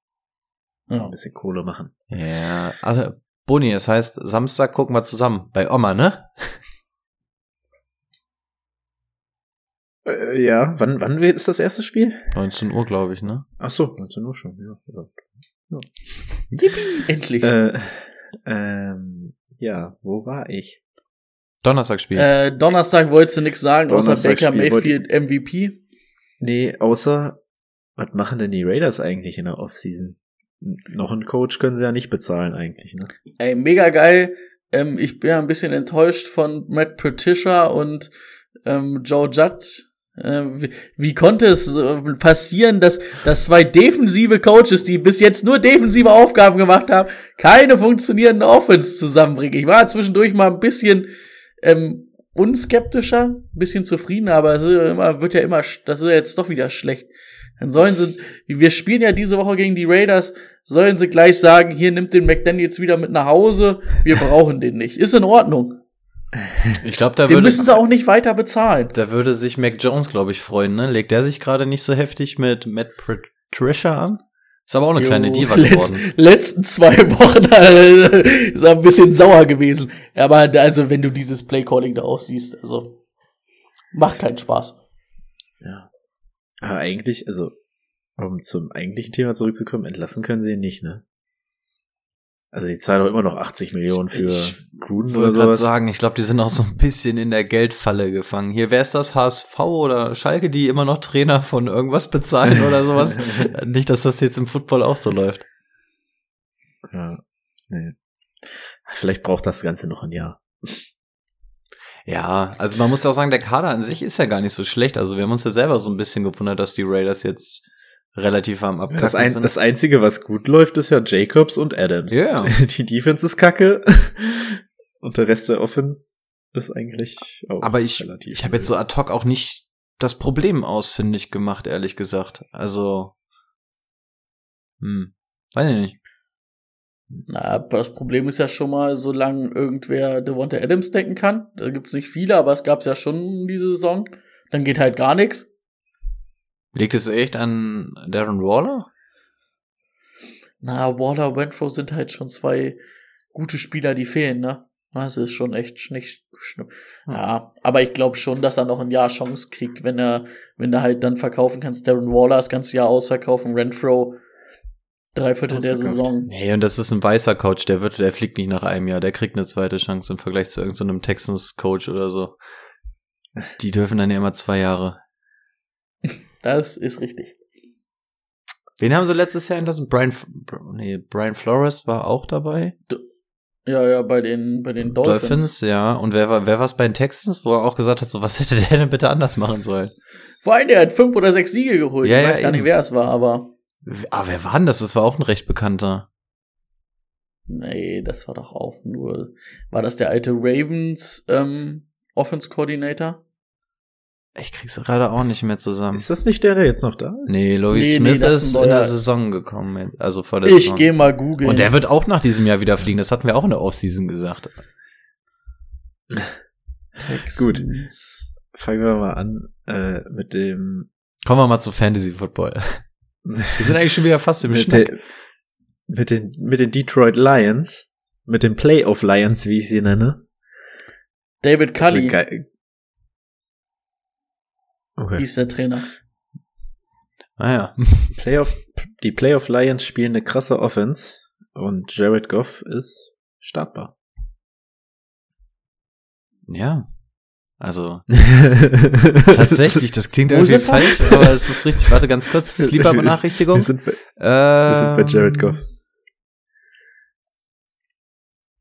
ein Ja. bisschen Kohle machen. Ja, also, Boni, es heißt, Samstag gucken wir zusammen. Bei Oma, ne? Äh, ja, wann, wann wird- ist das erste Spiel? 19 Uhr, glaube ich, ne? Ach so, 19 Uhr schon, ja. Endlich. Äh, ähm, ja, wo war ich? Donnerstagspiel. Äh, Donnerstag wolltest du nichts sagen, außer Baker Mayfield MVP. Nee, außer, was machen denn die Raiders eigentlich in der Offseason? Noch einen Coach können sie ja nicht bezahlen eigentlich, ne? Ey, mega geil. Ähm, ich bin ja ein bisschen enttäuscht von Matt Patricia und ähm, Joe Judd. Äh, wie, wie konnte es äh, passieren, dass, dass zwei defensive Coaches, die bis jetzt nur defensive Aufgaben gemacht haben, keine funktionierende Offense zusammenbringen? Ich war zwischendurch mal ein bisschen ähm, unskeptischer, ein bisschen zufriedener, aber es immer, wird ja immer, das ist ja jetzt doch wieder schlecht. Dann sollen sie, wir spielen ja diese Woche gegen die Raiders, sollen sie gleich sagen, hier nimmt den McDaniels wieder mit nach Hause, wir brauchen den nicht. Ist in Ordnung. Ich glaube, da Den würde, müssen sie auch nicht weiter bezahlen. da würde sich Mac Jones, glaube ich, freuen, ne? Legt der sich gerade nicht so heftig mit Matt Patricia an? Ist aber auch eine kleine Jo, Diva letz, geworden. letzten zwei Wochen äh, ist er ein bisschen sauer gewesen. Aber also, wenn du dieses Playcalling da aussiehst, also macht keinen Spaß. Ja. Aber eigentlich, also, um zum eigentlichen Thema zurückzukommen, entlassen können sie ihn nicht, ne? Also die zahlen doch immer noch 80 Millionen für Ich Gruden Ich oder wollte gerade sowas. sagen, ich glaube, die sind auch so ein bisschen in der Geldfalle gefangen. Hier, wer ist das? HSV oder Schalke, die immer noch Trainer von irgendwas bezahlen oder sowas? Nicht, dass das jetzt im Football auch so läuft. Ja. Nee. Vielleicht braucht das Ganze noch ein Jahr. Ja, also man muss auch sagen, der Kader an sich ist ja gar nicht so schlecht. Also wir haben uns ja selber so ein bisschen gewundert, dass die Raiders jetzt relativ am Abkacken Das, ein, das Einzige, was gut läuft, ist ja Jacobs und Adams. Ja. Die Defense ist kacke. Und der Rest der Offense ist eigentlich auch Aber ich, relativ ich habe jetzt so ad hoc auch nicht das Problem ausfindig gemacht, ehrlich gesagt. Also, hm, weiß ich nicht. Na, aber das Problem ist ja schon mal, solange irgendwer Devonta Adams denken kann. Da gibt's nicht viele, aber es gab's ja schon diese Saison. Dann geht halt gar nichts. Liegt es echt an Darren Waller? Na, Waller, Renfro sind halt schon zwei gute Spieler, die fehlen, ne? Das ist schon echt nicht schlimm. Ja, aber ich glaube schon, dass er noch ein Jahr Chance kriegt, wenn er, wenn er halt dann verkaufen kannst. Darren Waller das ganze Jahr ausverkaufen, Renfro drei Viertel der. Saison. Nee, und das ist ein weißer Coach, der wird, der fliegt nicht nach einem Jahr, der kriegt eine zweite Chance im Vergleich zu irgendeinem Texans-Coach oder so. Die dürfen dann ja immer zwei Jahre. Das ist richtig. Wen haben sie letztes Jahr entlassen? Brian, nee, Brian Flores war auch dabei. Ja, ja, bei den, bei den Dolphins. Dolphins, ja. Und wer war, wer war es bei den Texans, wo er auch gesagt hat, so, was hätte der denn bitte anders machen sollen? Vor allem, der hat fünf oder sechs Siege geholt. Ja, ich ja, weiß gar nicht, eben. wer es war, aber Ah, wer war denn das? Das war auch ein recht bekannter. nee, das war doch auch nur. War das der alte Ravens ähm, Offense Coordinator? Ich krieg's gerade auch nicht mehr zusammen. Ist das nicht der, der jetzt noch da ist? Nee, Louis Nee, Smith nee, ist in der Saison gekommen, also vor der Ich Saison. gehe mal googeln. Und der wird auch nach diesem Jahr wieder fliegen. Das hatten wir auch in der Offseason gesagt. Gut. Fangen wir mal an äh, mit dem Kommen wir mal zu Fantasy Football. Wir sind eigentlich schon wieder fast im mit, mit den mit den Detroit Lions, mit den Playoff Lions, wie ich sie nenne. David Das ist eine Cully Okay. hieß der Trainer. Ah ja. Playoff, die Playoff Lions spielen eine krasse Offense und Jared Goff ist startbar. Ja. Also, tatsächlich, das klingt irgendwie falsch, aber es ist richtig. Warte ganz kurz, Sleeper-Benachrichtigung. Wir sind, bei, wir sind bei Jared Ähm, Goff.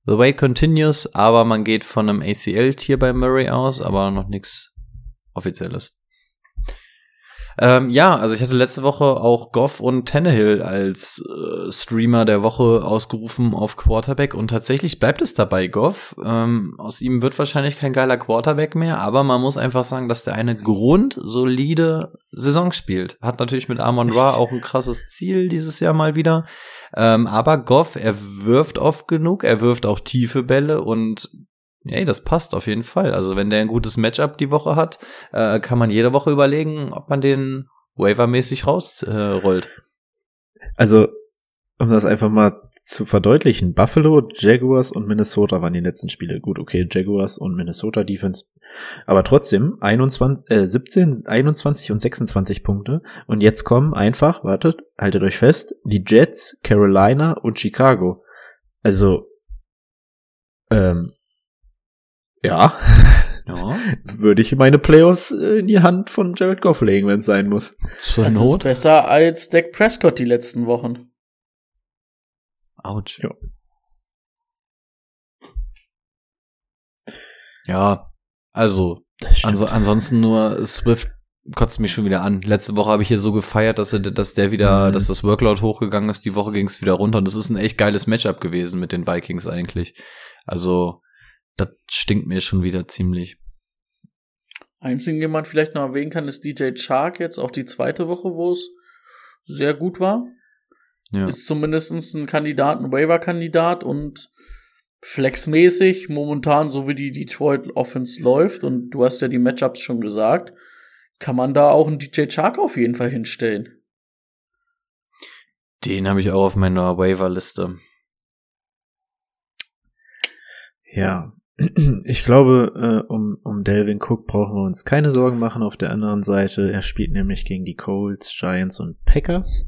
The wait continues, aber man geht von einem ACL-Tier bei Murray aus, aber noch nichts Offizielles. Ähm, ja, also ich hatte letzte Woche auch Goff und Tannehill als äh, Streamer der Woche ausgerufen auf Quarterback und tatsächlich bleibt es dabei, Goff. Ähm, aus ihm wird wahrscheinlich kein geiler Quarterback mehr, aber man muss einfach sagen, dass der eine grundsolide Saison spielt. Hat natürlich mit Amon Ra auch ein krasses Ziel dieses Jahr mal wieder. Ähm, aber Goff, er wirft oft genug, er wirft auch tiefe Bälle und ey, das passt auf jeden Fall. Also wenn der ein gutes Matchup die Woche hat, äh, kann man jede Woche überlegen, ob man den waivermäßig rausrollt. Äh. Also, um das einfach mal zu verdeutlichen, Buffalo, Jaguars und Minnesota waren die letzten Spiele. Gut, okay, Jaguars und Minnesota Defense. Aber trotzdem 21, äh, 17, 21 und 26 Punkte. Und jetzt kommen einfach, wartet, haltet euch fest, die Jets, Carolina und Chicago. Also, ähm, ja, ja, würde ich meine Playoffs äh, in die Hand von Jared Goff legen, wenn es sein muss. zur Das ist Not. besser als Dak Prescott die letzten Wochen. Autsch. Ja. Ja, also Also ansonsten nur Swift kotzt mich schon wieder an. Letzte Woche habe ich hier so gefeiert, dass er, dass der wieder, Mhm. dass das Workload hochgegangen ist. Die Woche ging es wieder runter und das ist ein echt geiles Matchup gewesen mit den Vikings eigentlich. Also das stinkt mir schon wieder ziemlich. Einzigen, den man vielleicht noch erwähnen kann, ist DJ Chark jetzt auch die zweite Woche, wo es sehr gut war. Ja. Ist zumindest ein Kandidat, ein Waiver-Kandidat und flexmäßig momentan, so wie die Detroit Offense läuft, und du hast ja die Matchups schon gesagt, kann man da auch einen DJ Chark auf jeden Fall hinstellen. Den habe ich auch auf meiner Waiver-Liste. Ja, ich glaube, äh, um, um Delvin Cook brauchen wir uns keine Sorgen machen. Auf der anderen Seite, er spielt nämlich gegen die Colts, Giants und Packers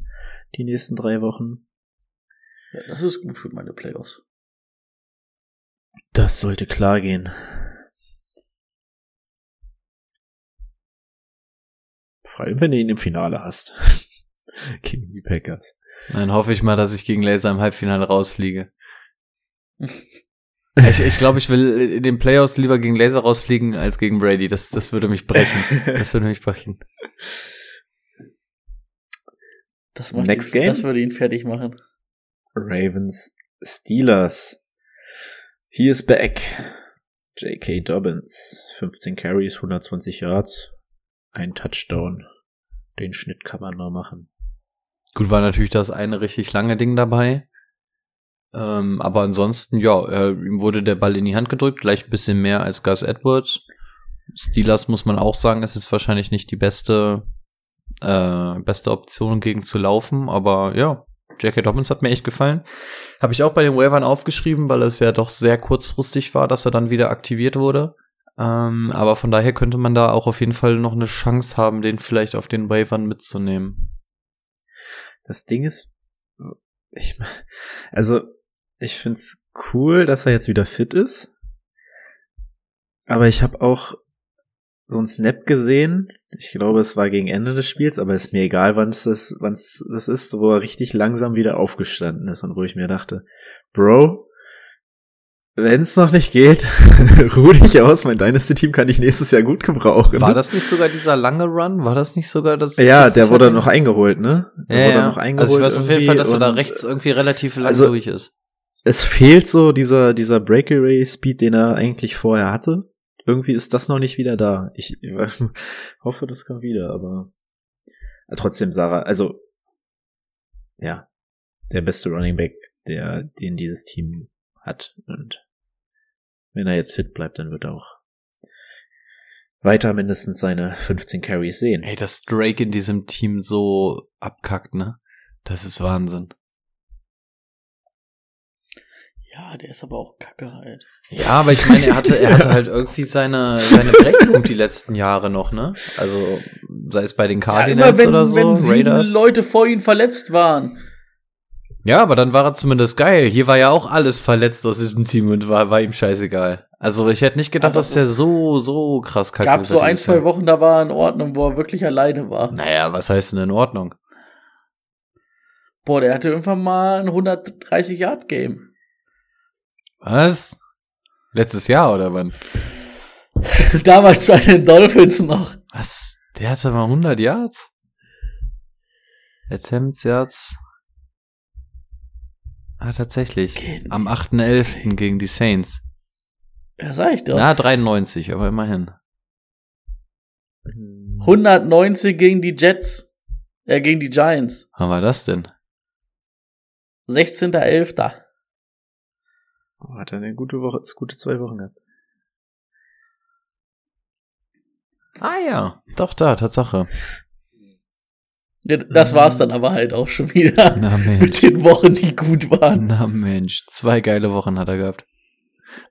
die nächsten drei Wochen. Ja, das ist gut für meine Playoffs. Das sollte klar gehen. Vor allem, wenn du ihn im Finale hast. gegen die Packers. Dann hoffe ich mal, dass ich gegen Laser im Halbfinale rausfliege. Ich, ich glaube, ich will in den Playoffs lieber gegen Laser rausfliegen als gegen Brady. Das, das würde mich brechen. Das würde mich brechen. Das, macht Next ihn, game? das würde ihn fertig machen. Ravens, Steelers. He is back. J.K. Dobbins. 15 Carries, 120 Yards. Ein Touchdown. Den Schnitt kann man mal machen. Gut, war natürlich das eine richtig lange Ding dabei. Ähm, aber ansonsten, ja, äh, ihm wurde der Ball in die Hand gedrückt, gleich ein bisschen mehr als Gus Edwards. Steelers muss man auch sagen, ist jetzt wahrscheinlich nicht die beste, äh, beste Option gegen zu laufen, aber ja, J.K. Dobbins hat mir echt gefallen. Habe ich auch bei den Waivern aufgeschrieben, weil es ja doch sehr kurzfristig war, dass er dann wieder aktiviert wurde. Ähm, aber von daher könnte man da auch auf jeden Fall noch eine Chance haben, den vielleicht auf den Waivern mitzunehmen. Das Ding ist, ich, also, ich find's cool, dass er jetzt wieder fit ist. Aber ich habe auch so einen Snap gesehen. Ich glaube, es war gegen Ende des Spiels, aber ist mir egal, wann es das, wann es das ist, wo er richtig langsam wieder aufgestanden ist und wo ich mir dachte, Bro, wenn es noch nicht geht, ruh dich aus. Mein Dynasty-Team kann ich nächstes Jahr gut gebrauchen. War das nicht sogar dieser lange Run? War das nicht sogar das? Ja, der wurde noch eingeholt, ne? Der ja, wurde ja. noch eingeholt. Also ich weiß auf jeden Fall, dass er da rechts irgendwie relativ lang also- durch ist. Es fehlt so dieser, dieser Breakaway-Speed, den er eigentlich vorher hatte. Irgendwie ist das noch nicht wieder da. Ich hoffe, das kommt wieder, aber äh, trotzdem Sarah, also ja, der beste Running Back, der, den dieses Team hat. Und wenn er jetzt fit bleibt, dann wird er auch weiter mindestens seine 15 Carries sehen. Ey, dass Drake in diesem Team so abkackt, ne? Das ist Wahnsinn. Ja, der ist aber auch kacke halt. Ja, aber ich meine, er hatte, er hatte halt irgendwie seine, seine Berechtigung die letzten Jahre noch, ne? Also, sei es bei den Ja, Cardinals immer wenn, oder so, wenn Raiders. Leute vor ihm verletzt waren. Ja, aber dann war er zumindest geil. Hier war ja auch alles verletzt aus diesem Team und war, war ihm scheißegal. Also ich hätte nicht gedacht, Aber dass der so, so krass kacke Gab so ein, zwei Wochen, da war er in Ordnung, wo er wirklich alleine war. Naja, was heißt denn in Ordnung? Boah, der hatte irgendwann mal ein 130-Yard-Game. Was? Letztes Jahr oder wann? Damals bei den Dolphins noch. Was? Der hatte mal 100 Yards? Attempts Yards? Ah, tatsächlich. Geht Am 8.11. gegen die Saints. Ja, sag ich doch. Na, 93, aber immerhin. 190 gegen die Jets. Äh, gegen die Giants. Wann war das denn? 16.11. Oh, hat er eine gute Woche, gute zwei Wochen gehabt. Ah ja, doch da, Tatsache. Ja, das war's dann aber halt auch schon wieder. Na Mensch. Mit den Wochen, die gut waren. Na Mensch, zwei geile Wochen hat er gehabt.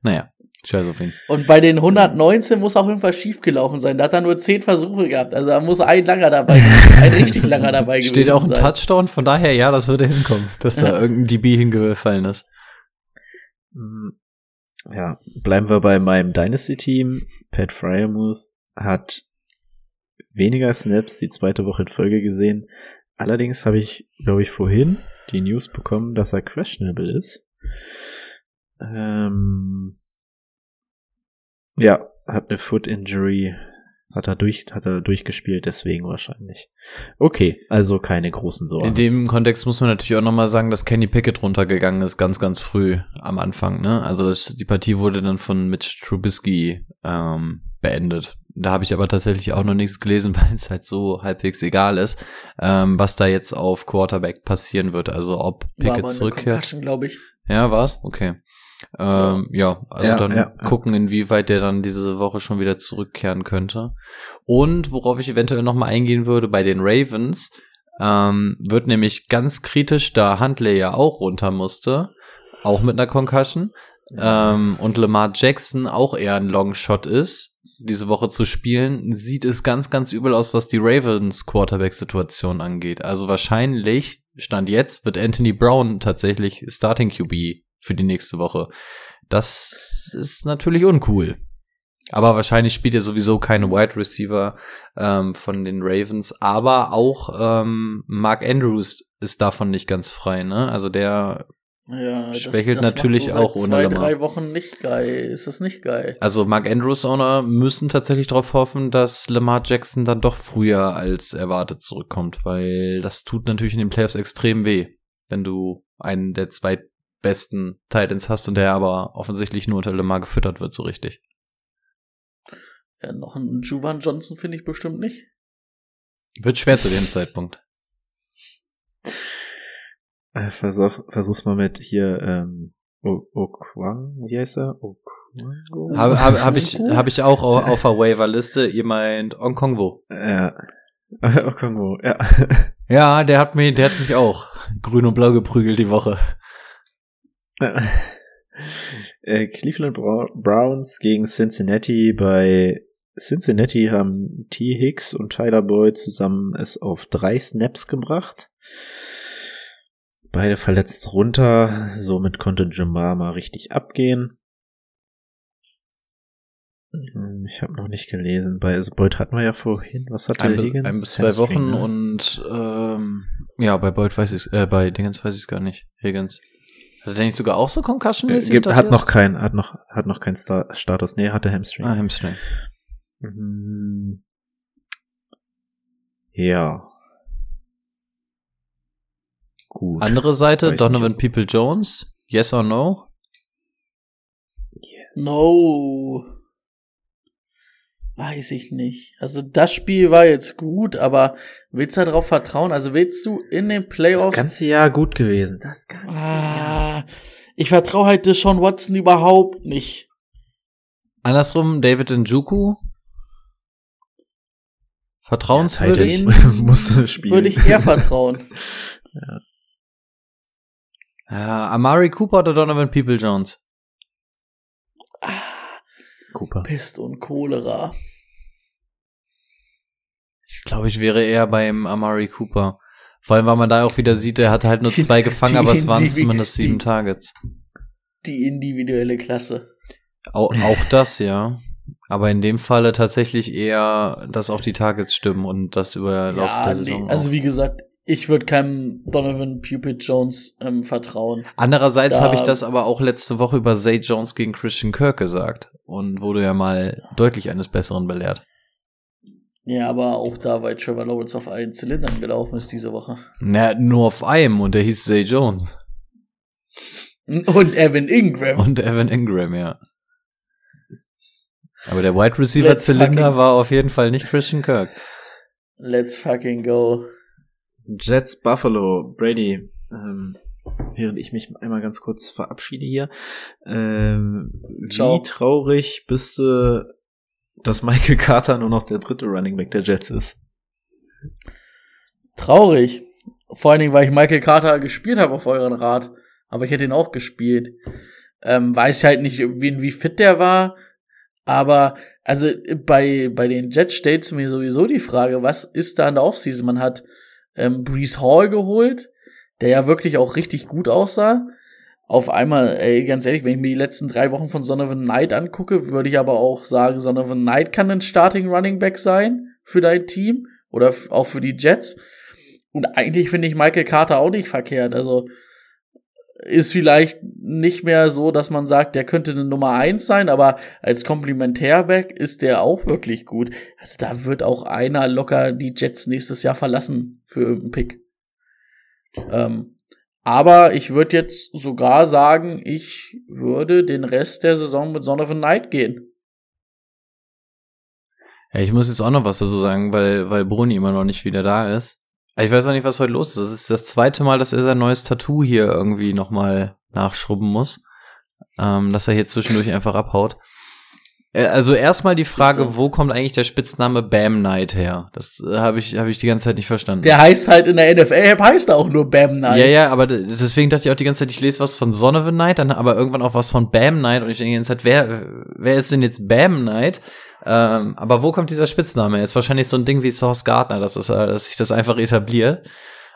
Naja, scheiß auf ihn. Und bei den 119 muss auch irgendwas schiefgelaufen sein. Da hat er nur 10 Versuche gehabt. Also da muss ein langer dabei gewesen, ein richtig langer dabei gewesen Steht auch ein sein. Touchdown, von daher ja, das würde hinkommen, dass da irgendein DB hingefallen ist. Mm, Ja, bleiben wir bei meinem Dynasty-Team. Pat Fryermuth hat weniger Snaps die zweite Woche in Folge gesehen. Allerdings habe ich, glaube ich, vorhin die News bekommen, dass er questionable ist. Ähm, ja, hat eine Foot Injury, hat er durch, hat er durchgespielt, deswegen wahrscheinlich. Okay, also keine großen Sorgen. In dem Kontext muss man natürlich auch nochmal sagen, dass Kenny Pickett runtergegangen ist, ganz, ganz früh am Anfang. Ne? Also das, die Partie wurde dann von Mitch Trubisky ähm, beendet. Da habe ich aber tatsächlich auch noch nichts gelesen, weil es halt so halbwegs egal ist, ähm, was da jetzt auf Quarterback passieren wird. Also ob War Pickett aber eine zurückkehrt. Concussion, glaube ich. Ja, war's? Okay. Ähm, ja, also Ja, dann ja, ja. gucken, inwieweit der dann diese Woche schon wieder zurückkehren könnte. Und worauf ich eventuell nochmal eingehen würde, bei den Ravens ähm, wird nämlich ganz kritisch, da Huntley ja auch runter musste, auch mit einer Concussion, ähm, und Lamar Jackson auch eher ein Longshot ist, diese Woche zu spielen, sieht es ganz, ganz übel aus, was die Ravens Quarterback-Situation angeht. Also wahrscheinlich, Stand jetzt, wird Anthony Brown tatsächlich Starting QB für die nächste Woche. Das ist natürlich uncool. Aber wahrscheinlich spielt er sowieso keine Wide Receiver ähm, von den Ravens. Aber auch ähm, Mark Andrews ist davon nicht ganz frei, ne? Also der Ja, Schwächelt natürlich macht so auch ohne zwei, drei Wochen nicht geil. Ist das nicht geil? Also Mark Andrews Owner müssen tatsächlich darauf hoffen, dass Lamar Jackson dann doch früher als erwartet zurückkommt, weil das tut natürlich in den Playoffs extrem weh, wenn du einen der zwei besten Titans hast und der aber offensichtlich nur unter Lamar gefüttert wird so richtig. Ja, noch einen Juwan Johnson finde ich bestimmt nicht. Wird schwer zu dem Zeitpunkt. Äh, versuch, versuch's mal mit hier, ähm, Okwang, wie heißt er? Okwango? Habe hab, hab ich hab ich auch au- auf der Waiver Liste. Ihr meint Onkongwo. Ja. Okwango, ja. Ja, der hat mich, der hat mich auch grün und blau geprügelt die Woche. Äh, Cleveland Brou- Browns gegen Cincinnati. Bei Cincinnati haben T. Hicks und Tyler Boyd zusammen es auf drei Snaps gebracht. Beide verletzt runter, somit konnte Jamar mal richtig abgehen. Hm, Ich habe noch nicht gelesen. Bei also Boyd hatten wir ja vorhin. Was hatte Ein, Higgins? ein bis zwei Wochen ne? und ähm, ja, bei Boyd weiß ich äh, bei Dingens weiß ich es gar nicht. Higgins. Hat er nicht sogar auch so concussion Äh, hat noch kein, hat noch, hat noch kein Star Status. Nee, hatte Hamstring. Ah, Hamstring. Mhm. Ja. Gut. Andere Seite, Weiß Donovan nicht. People Jones. Yes or no? Yes. No. Weiß ich nicht. Also das Spiel war jetzt gut, aber willst du darauf vertrauen? Also willst du in den Das Playoffs ganze Jahr gut gewesen. Das ganze Jahr. Ah, ich vertraue halt Deshaun Watson überhaupt nicht. Andersrum, David Njoku. Vertrauenswürdig. Ja, musste spielen. Würde ich eher vertrauen. Ja, Amari Cooper oder Donovan People Jones? Cooper. Pest und Cholera. Ich glaube, ich wäre eher beim Amari Cooper. Vor allem, weil man da auch wieder sieht, er hat halt nur zwei gefangen, Die- aber es waren die- zumindest die- sieben Targets. Die individuelle Klasse. Auch, auch das, ja. Aber in dem Falle tatsächlich eher, dass auch die Targets stimmen und das über Lauf Ja, der nee, Saison. also auch. wie gesagt, ich würde keinem Donovan Pupil Jones ähm, vertrauen. Andererseits da- habe ich das aber auch letzte Woche über Zay Jones gegen Christian Kirk gesagt und wurde ja mal deutlich eines Besseren belehrt. Ja, aber auch da, weil Trevor Lawrence auf allen Zylindern gelaufen ist diese Woche. Na, nur auf einem und der hieß Zay Jones. Und Evan Ingram. Und Evan Ingram, ja. Aber der Wide Receiver Let's Zylinder war auf jeden Fall nicht Christian Kirk. Let's fucking go. Jets Buffalo, Brady. Ähm, während ich mich einmal ganz kurz verabschiede hier. Ähm, Ciao. wie traurig bist du, dass Michael Carter nur noch der dritte Running Back der Jets ist? Traurig. Vor allen Dingen, weil ich Michael Carter gespielt habe auf euren Rat. Aber ich hätte ihn auch gespielt. Ähm, weiß halt nicht, wie, wie fit der war. Aber, also, bei, bei den Jets stellt mir sowieso die Frage, was ist da in der Offseason? Man hat, ähm, Brees Hall geholt, der ja wirklich auch richtig gut aussah. Auf einmal, ey, ganz ehrlich, wenn ich mir die letzten drei Wochen von Donovan Knight angucke, würde ich aber auch sagen, Donovan Knight kann ein Starting Running Back sein für dein Team oder auch für die Jets. Und eigentlich finde ich Michael Carter auch nicht verkehrt. Also ist vielleicht nicht mehr so, dass man sagt, der könnte eine Nummer eins sein, aber als Komplementärback ist der auch wirklich gut. Also da wird auch einer locker die Jets nächstes Jahr verlassen für irgendeinen Pick. Ähm, aber ich würde jetzt sogar sagen, ich würde den Rest der Saison mit Son of a Night gehen. Ja, ich muss jetzt auch noch was dazu sagen, weil, weil Bruni immer noch nicht wieder da ist. Ich weiß auch nicht, was heute los ist. Das ist das zweite Mal, dass er sein neues Tattoo hier irgendwie nochmal nachschrubben muss. Ähm, dass er hier zwischendurch einfach abhaut. Äh, Also erstmal die Frage, wo kommt eigentlich der Spitzname Bam Knight her? Das äh, habe ich, hab ich die ganze Zeit nicht verstanden. Der heißt halt in der NFL, heißt er auch nur Bam Knight. Ja, ja, aber deswegen dachte ich auch die ganze Zeit, ich lese was von Son of a Night, dann aber irgendwann auch was von Bam Knight und ich denke die ganze Zeit, wer, wer ist denn jetzt Bam Knight? Ähm, aber wo kommt dieser Spitzname? Ist wahrscheinlich so ein Ding wie Source Gardner, dass, das, äh, dass sich das einfach etabliert.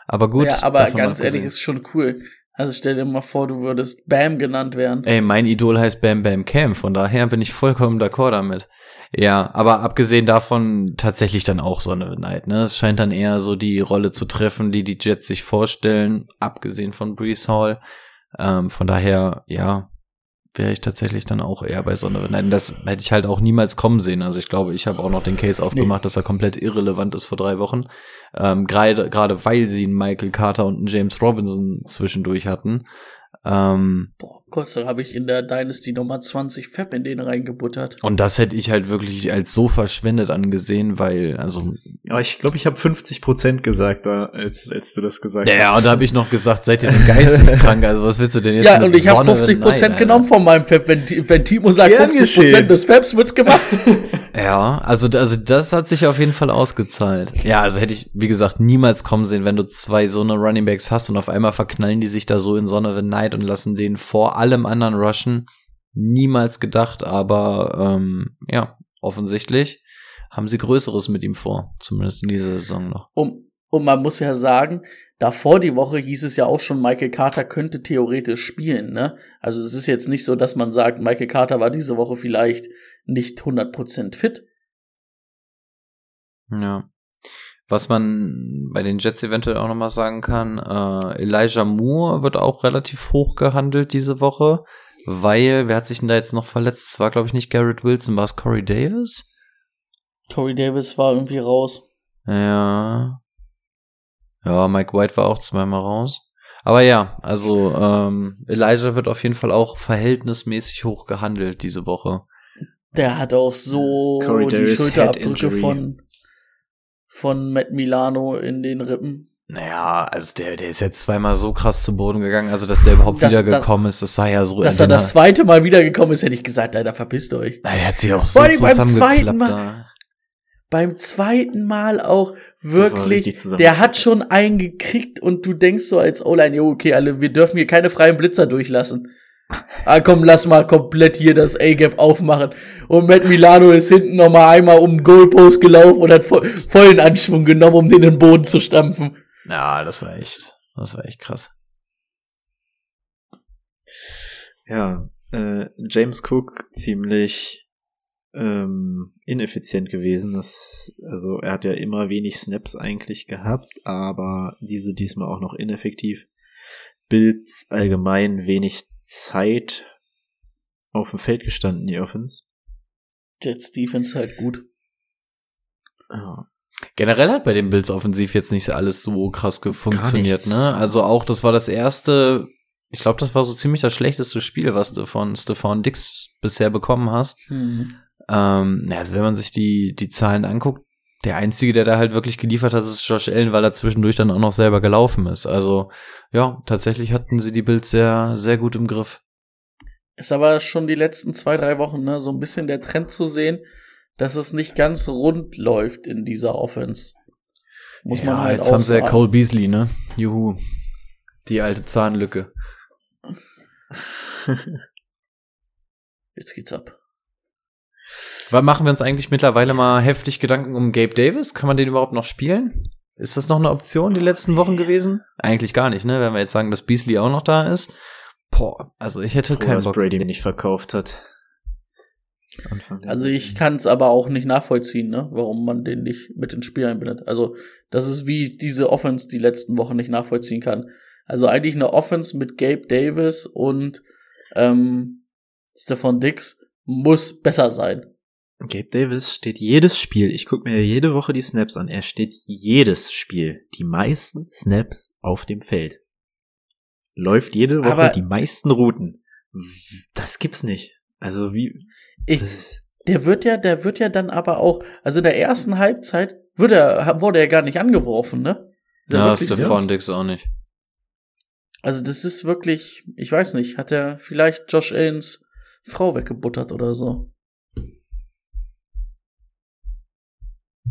Aber gut. ja, aber ganz ehrlich, ist schon cool. Also stell dir mal vor, du würdest Bam genannt werden. Ey, mein Idol heißt Bam Bam Cam, von daher bin ich vollkommen d'accord damit. Ja, aber abgesehen davon tatsächlich dann auch Son of a Night, ne? Es scheint dann eher so die Rolle zu treffen, die die Jets sich vorstellen, abgesehen von Brees Hall. Ähm, von daher, ja, wäre ich tatsächlich dann auch eher bei Son of a Night. Und Das hätte ich halt auch niemals kommen sehen. Also ich glaube, ich habe auch noch den Case aufgemacht, dass er komplett irrelevant ist vor drei Wochen. Ähm, Gerade gerade weil sie einen Michael Carter und einen James Robinson zwischendurch hatten. Ähm, Boah, Dank habe ich in der Dynasty Nummer 20 Fab in den reingebuttert. Und das hätte ich halt wirklich als so verschwendet angesehen, weil, also Aber ich glaube, ich habe 50 Prozent gesagt, da, als, als du das gesagt Ja, hast. ja, und da habe ich noch gesagt, seid ihr denn geisteskrank? Also was willst du denn jetzt Ja, mit und ich habe Sonne? 50 Prozent Nein, genommen von meinem Fab. Wenn, wenn Timo sagt Gern 50 geschehen. Prozent des Fabs wird's gemacht. Ja, also, also das hat sich auf jeden Fall ausgezahlt. Ja, also hätte ich, wie gesagt, niemals kommen sehen, wenn du zwei so eine Running Backs hast und auf einmal verknallen die sich da so in Sonne Night und lassen den vor allem anderen rushen. Niemals gedacht, aber ähm, ja, offensichtlich haben sie Größeres mit ihm vor, zumindest in dieser Saison noch. Und, und man muss ja sagen, davor die Woche hieß es ja auch schon, Michael Carter könnte theoretisch spielen, ne? Also es ist jetzt nicht so, dass man sagt, Michael Carter war diese Woche vielleicht nicht 100% fit. Ja. Was man bei den Jets eventuell auch nochmal sagen kann, äh, Elijah Moore wird auch relativ hoch gehandelt diese Woche, weil, wer hat sich denn da jetzt noch verletzt? Es war, glaube ich, nicht Garrett Wilson, war es Corey Davis? Corey Davis war irgendwie raus. Ja. Ja, Mike White war auch zweimal raus. Aber ja, also ähm, Elijah wird auf jeden Fall auch verhältnismäßig hoch gehandelt diese Woche. Der hat auch so Corey die Davis Schulterabdrücke Injury. von, von Matt Milano in den Rippen. Naja, also der, der ist jetzt zweimal so krass zu Boden gegangen, also dass der überhaupt Das- wiedergekommen ist, das sah ja so Dass er das zweite Mal wiedergekommen ist, hätte ich gesagt, Alter, verpisst euch. Na, der hat sich auch so Vor zusammengeklappt zweiten Mal. da. Beim zweiten Mal auch wirklich, der hat schon einen gekriegt und du denkst so als O-Line, jo, okay, alle, wir dürfen hier keine freien Blitzer durchlassen. Ah, komm, lass mal komplett hier das A-Gap aufmachen. Und Matt Milano ist hinten noch mal einmal um den Goalpost gelaufen und hat voll, vollen Anschwung genommen, um den in den Boden zu stampfen. Ja, das war echt, das war echt krass. Ja, äh, James Cook ziemlich ähm, ineffizient gewesen. Das, also er hat ja immer wenig Snaps eigentlich gehabt, aber diese diesmal auch noch ineffektiv. Bills allgemein wenig Zeit auf dem Feld gestanden, die Offense. Jets Defense halt gut. Ja. Generell hat bei den Bills offensiv jetzt nicht alles so krass funktioniert, ne? Also auch, das war das erste, ich glaube, das war so ziemlich das schlechteste Spiel, was du von Stefan Dix bisher bekommen hast. Hm. Ähm, also wenn man sich die, die Zahlen anguckt, der einzige, der da halt wirklich geliefert hat, ist Josh Allen, weil er zwischendurch dann auch noch selber gelaufen ist. Also, ja, tatsächlich hatten sie die Bills sehr, sehr gut im Griff. Ist aber schon die letzten zwei, drei Wochen, ne, so ein bisschen der Trend zu sehen, dass es nicht ganz rund läuft in dieser Offense. Muss man ja, halt jetzt haben sie ja. Cole Beasley, ne? Juhu. Die alte Zahnlücke. Jetzt geht's ab. Was machen wir uns eigentlich mittlerweile mal heftig Gedanken um Gabe Davis? Kann man den überhaupt noch spielen? Ist das noch eine Option die letzten Wochen gewesen? Eigentlich gar nicht, ne? Wenn wir jetzt sagen, dass Beasley auch noch da ist. Boah, also ich hätte Froh, keinen dass Bock. Brady nicht verkauft hat. Anfang Also ich kann es aber auch nicht nachvollziehen, ne, warum man den nicht mit ins Spiel einbindet. Also das ist wie diese Offense die letzten Wochen nicht nachvollziehen kann. Also eigentlich eine Offense mit Gabe Davis und ähm, Stefan Dix muss besser sein. Gabe Davis steht jedes Spiel. Ich gucke mir jede Woche die Snaps an. Er steht jedes Spiel. Die meisten Snaps auf dem Feld. Läuft jede Woche Aber- die meisten Routen. Das gibt's nicht. Also wie. Ich, der wird ja, der wird ja dann aber auch, also in der ersten Halbzeit wird er, wurde er gar nicht angeworfen, ne? Der Ja, Stefan Dix auch nicht. Also das ist wirklich, ich weiß nicht, hat er vielleicht Josh Allens Frau weggebuttert oder so.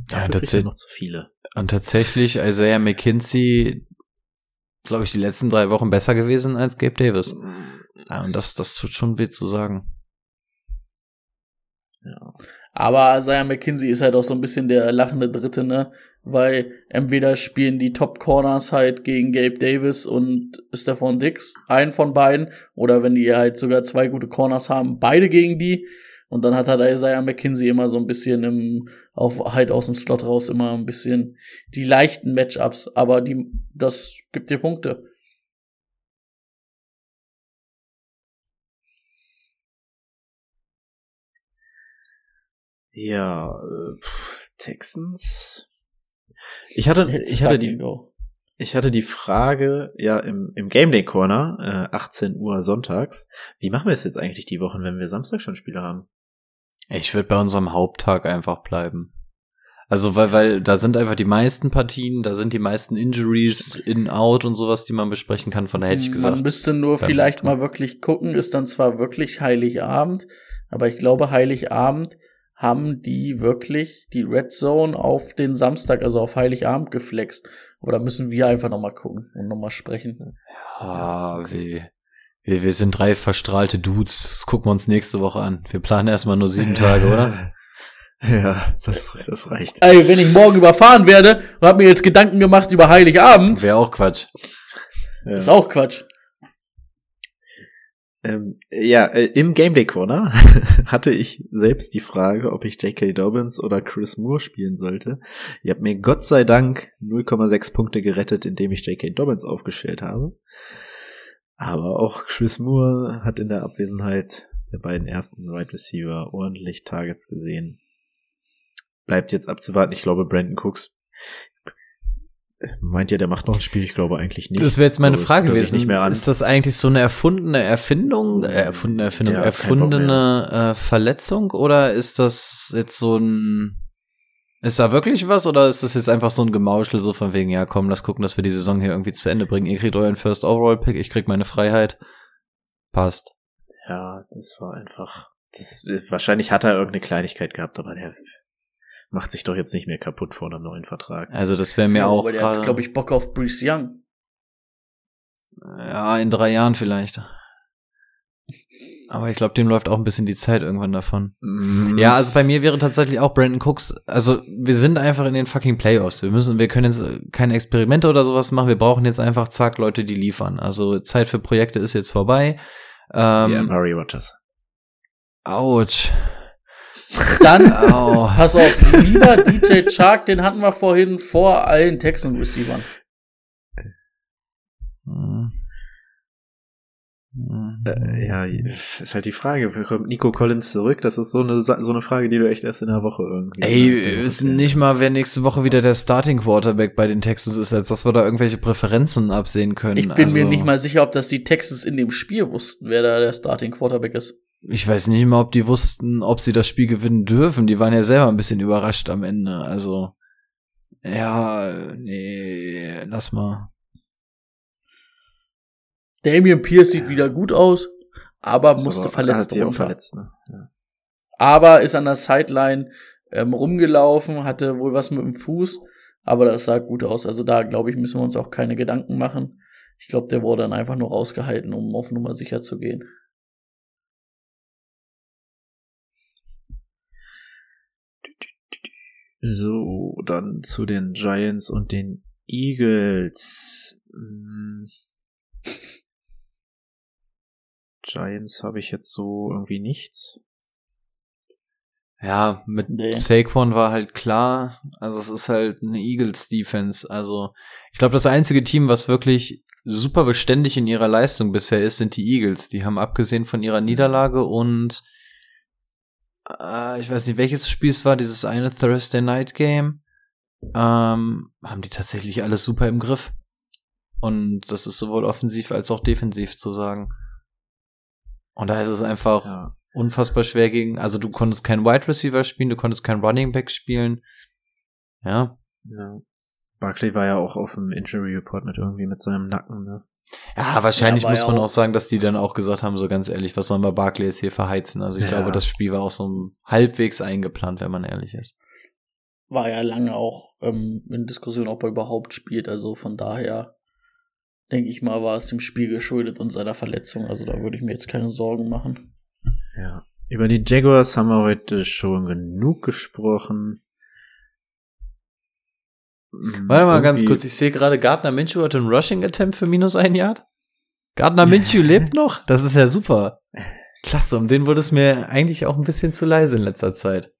Ja, dafür kriegt er tatsächlich, noch zu viele. und tatsächlich Isaiah McKinsey, glaube ich, die letzten drei Wochen besser gewesen als Gabe Davis. Ja, und das, das tut schon weh zu sagen. Ja. Aber Isaiah McKinsey ist halt auch so ein bisschen der lachende Dritte, ne? Weil entweder spielen die Top Corners halt gegen Gabe Davis und Stefan Dix, einen von beiden, oder wenn die halt sogar zwei gute Corners haben, beide gegen die. Und dann hat halt Isaiah McKinsey immer so ein bisschen im, auf, halt aus dem Slot raus immer ein bisschen die leichten Matchups, aber die, das gibt dir Punkte. Ja, äh, Texans. Ich hatte, Let's ich hatte die, go. ich hatte die Frage, ja, im, im Game Day Corner, äh, 18 Uhr sonntags. Wie machen wir es jetzt eigentlich die Wochen, wenn wir Samstag schon Spiele haben? Ich würde bei unserem Haupttag einfach bleiben. Also, weil, weil da sind einfach die meisten Partien, da sind die meisten Injuries in, out und sowas, die man besprechen kann. Von daher hätte ich gesagt. Man müsste nur vielleicht mal wirklich gucken, ist dann zwar wirklich Heiligabend, aber ich glaube, Heiligabend haben die wirklich die Red Zone auf den Samstag, also auf Heiligabend geflext. Oder müssen wir einfach noch mal gucken und noch mal sprechen? Ah, wir, wir, wir sind drei verstrahlte Dudes. Das gucken wir uns nächste Woche an. Wir planen erstmal nur sieben Tage, oder? Ja, das, das reicht. Ey, wenn ich morgen überfahren werde und hab mir jetzt Gedanken gemacht über Heiligabend, Wäre auch Quatsch. Ja. ist auch Quatsch. Ähm, ja, äh, im Game Day Corner hatte ich selbst die Frage, ob ich J.K. Dobbins oder Chris Moore spielen sollte. Ihr habt mir Gott sei Dank 0,6 Punkte gerettet, indem ich J.K. Dobbins aufgestellt habe. Aber auch Chris Moore hat in der Abwesenheit der beiden ersten Wide Receiver ordentlich Targets gesehen. Bleibt jetzt abzuwarten. Ich glaube, Brandon Cooks meint ja, der macht noch ein Spiel. Ich glaube eigentlich nicht. Das wäre jetzt meine Frage gewesen. Nicht mehr an. Ist das eigentlich so eine erfundene Erfindung, äh, erfundene Erfindung, Bock erfundene äh, Verletzung oder ist das jetzt so ein, ist da wirklich was oder ist das jetzt einfach so ein Gemauschel so von wegen, ja komm, lass gucken, dass wir die Saison hier irgendwie zu Ende bringen. Ihr kriegt euren First Overall Pick, ich krieg meine Freiheit. Passt. Ja, das war einfach. Das, wahrscheinlich hat er irgendeine Kleinigkeit gehabt, aber der macht sich doch jetzt nicht mehr kaputt vor einem neuen Vertrag. Also das wäre mir Ja, auch aber der hat, glaube ich, Bock auf Bruce Young. ja, in drei Jahren vielleicht. Aber ich glaube, dem läuft auch ein bisschen die Zeit irgendwann davon. Mhm. Ja, also bei mir wäre tatsächlich auch Brandon Cooks, also wir sind einfach in den fucking Playoffs. Wir müssen, wir können jetzt keine Experimente oder sowas machen. Wir brauchen jetzt einfach zack Leute, die liefern. Also Zeit für Projekte ist jetzt vorbei. ja, Ähm, Murray Rogers. ouch. Dann, Au. pass auf, lieber DJ Chark, den hatten wir vorhin vor allen Texan-Receivern. Hm. Hm. Äh, ja, ist halt die Frage, kommt Nico Collins zurück? Das ist so eine, so eine Frage, die du echt erst in der Woche irgendwie. Ey, wissen nicht mal, wer nächste Woche wieder der Starting Quarterback bei den Texans ist, als dass wir da irgendwelche Präferenzen absehen können. Ich bin also, mir nicht mal sicher, ob das die Texans in dem Spiel wussten, wer da der Starting Quarterback ist. Ich weiß nicht mal, ob die wussten, ob sie das Spiel gewinnen dürfen. Die waren ja selber ein bisschen überrascht am Ende. Also, ja, nee, lass mal. Damian Pierce sieht wieder gut aus, aber Ist musste aber- verletzt runter. verletzt, ne? Ja. Aber ist an der Sideline ähm, rumgelaufen, hatte wohl was mit dem Fuß, aber das sah gut aus. Also da, glaube ich, müssen wir uns auch keine Gedanken machen. Ich glaube, der wurde dann einfach nur rausgehalten, um auf Nummer sicher zu gehen. So, dann zu den Giants und den Eagles. Giants habe ich jetzt so irgendwie nichts. Ja, mit Nee. Saquon war halt klar. Also es ist halt eine Eagles Defense. Also ich glaube, das einzige Team, was wirklich super beständig in ihrer Leistung bisher ist, sind die Eagles. Die haben abgesehen von ihrer Niederlage und äh, ich weiß nicht, welches Spiel es war, dieses eine Thursday Night Game, ähm, haben die tatsächlich alles super im Griff. Und das ist sowohl offensiv als auch defensiv zu sagen. Und da ist es einfach Ja. unfassbar schwer gegen, also du konntest keinen Wide Receiver spielen, du konntest keinen Running Back spielen. Ja. ja. Barkley war ja auch auf dem Injury Report mit irgendwie mit seinem Nacken, ne? Ja, wahrscheinlich Ja, muss man auch- auch sagen, dass die dann auch gesagt haben, so ganz ehrlich, was sollen wir Barkley jetzt hier verheizen? Also ich Ja. glaube, das Spiel war auch so halbwegs eingeplant, wenn man ehrlich ist. War ja lange auch ähm, in Diskussion, ob er überhaupt spielt. Also von daher denke ich mal, war es dem Spiel geschuldet und seiner Verletzung. Also da würde ich mir jetzt keine Sorgen machen. Ja. Über die Jaguars haben wir heute schon genug gesprochen. Hm, Warte mal ganz kurz, ich sehe gerade, Gardner Minshew hat einen Rushing Attempt für minus ein Yard. Gardner Minshew lebt noch? Das ist ja super. Klasse, um den wurde es mir eigentlich auch ein bisschen zu leise in letzter Zeit.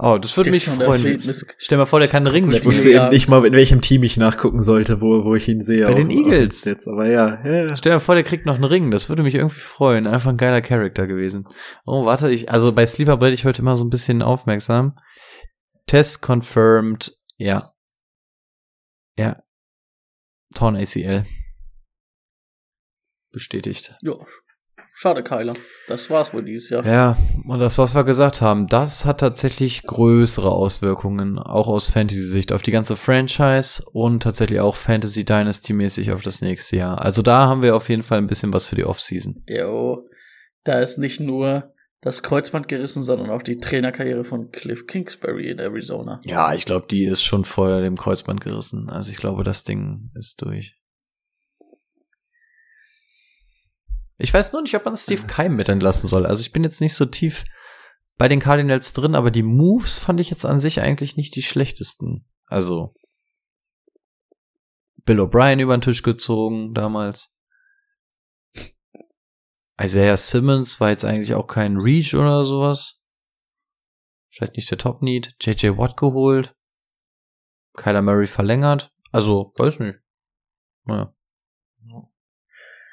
Oh, das würde mich freuen. Stell mal vor, der kann einen Ring Ich wusste eben nicht mal, in welchem Team ich nachgucken sollte, wo, wo ich ihn sehe. Bei Auch- den auch Eagles. Jetzt, aber ja, ja. Stell dir vor, der kriegt noch einen Ring. Das würde mich irgendwie freuen. Einfach ein geiler Charakter gewesen. Oh, warte, ich, also bei Sleeper bin ich heute immer so ein bisschen aufmerksam. Test confirmed. Ja. Ja. Torn ACL. Bestätigt. Ja, Schade, Kyler. Das war's wohl dieses Jahr. Ja, und das, was wir gesagt haben, das hat tatsächlich größere Auswirkungen, auch aus Fantasy-Sicht, auf die ganze Franchise und tatsächlich auch Fantasy Dynasty-mäßig auf das nächste Jahr. Also da haben wir auf jeden Fall ein bisschen was für die Offseason. Jo, da ist nicht nur das Kreuzband gerissen, sondern auch die Trainerkarriere von Cliff Kingsbury in Arizona. Ja, ich glaube, die ist schon vor dem Kreuzband gerissen. Also ich glaube, das Ding ist durch. Ich weiß nur nicht, ob man Steve Keim mit entlassen soll. Also ich bin jetzt nicht so tief bei den Cardinals drin, aber die Moves fand ich jetzt an sich eigentlich nicht die schlechtesten. Also Bill O'Brien über den Tisch gezogen damals. Isaiah Simmons war jetzt eigentlich auch kein Reach oder sowas. Vielleicht nicht der Top Need. JJ Watt geholt. Kyler Murray verlängert. Also, weiß nicht. Naja.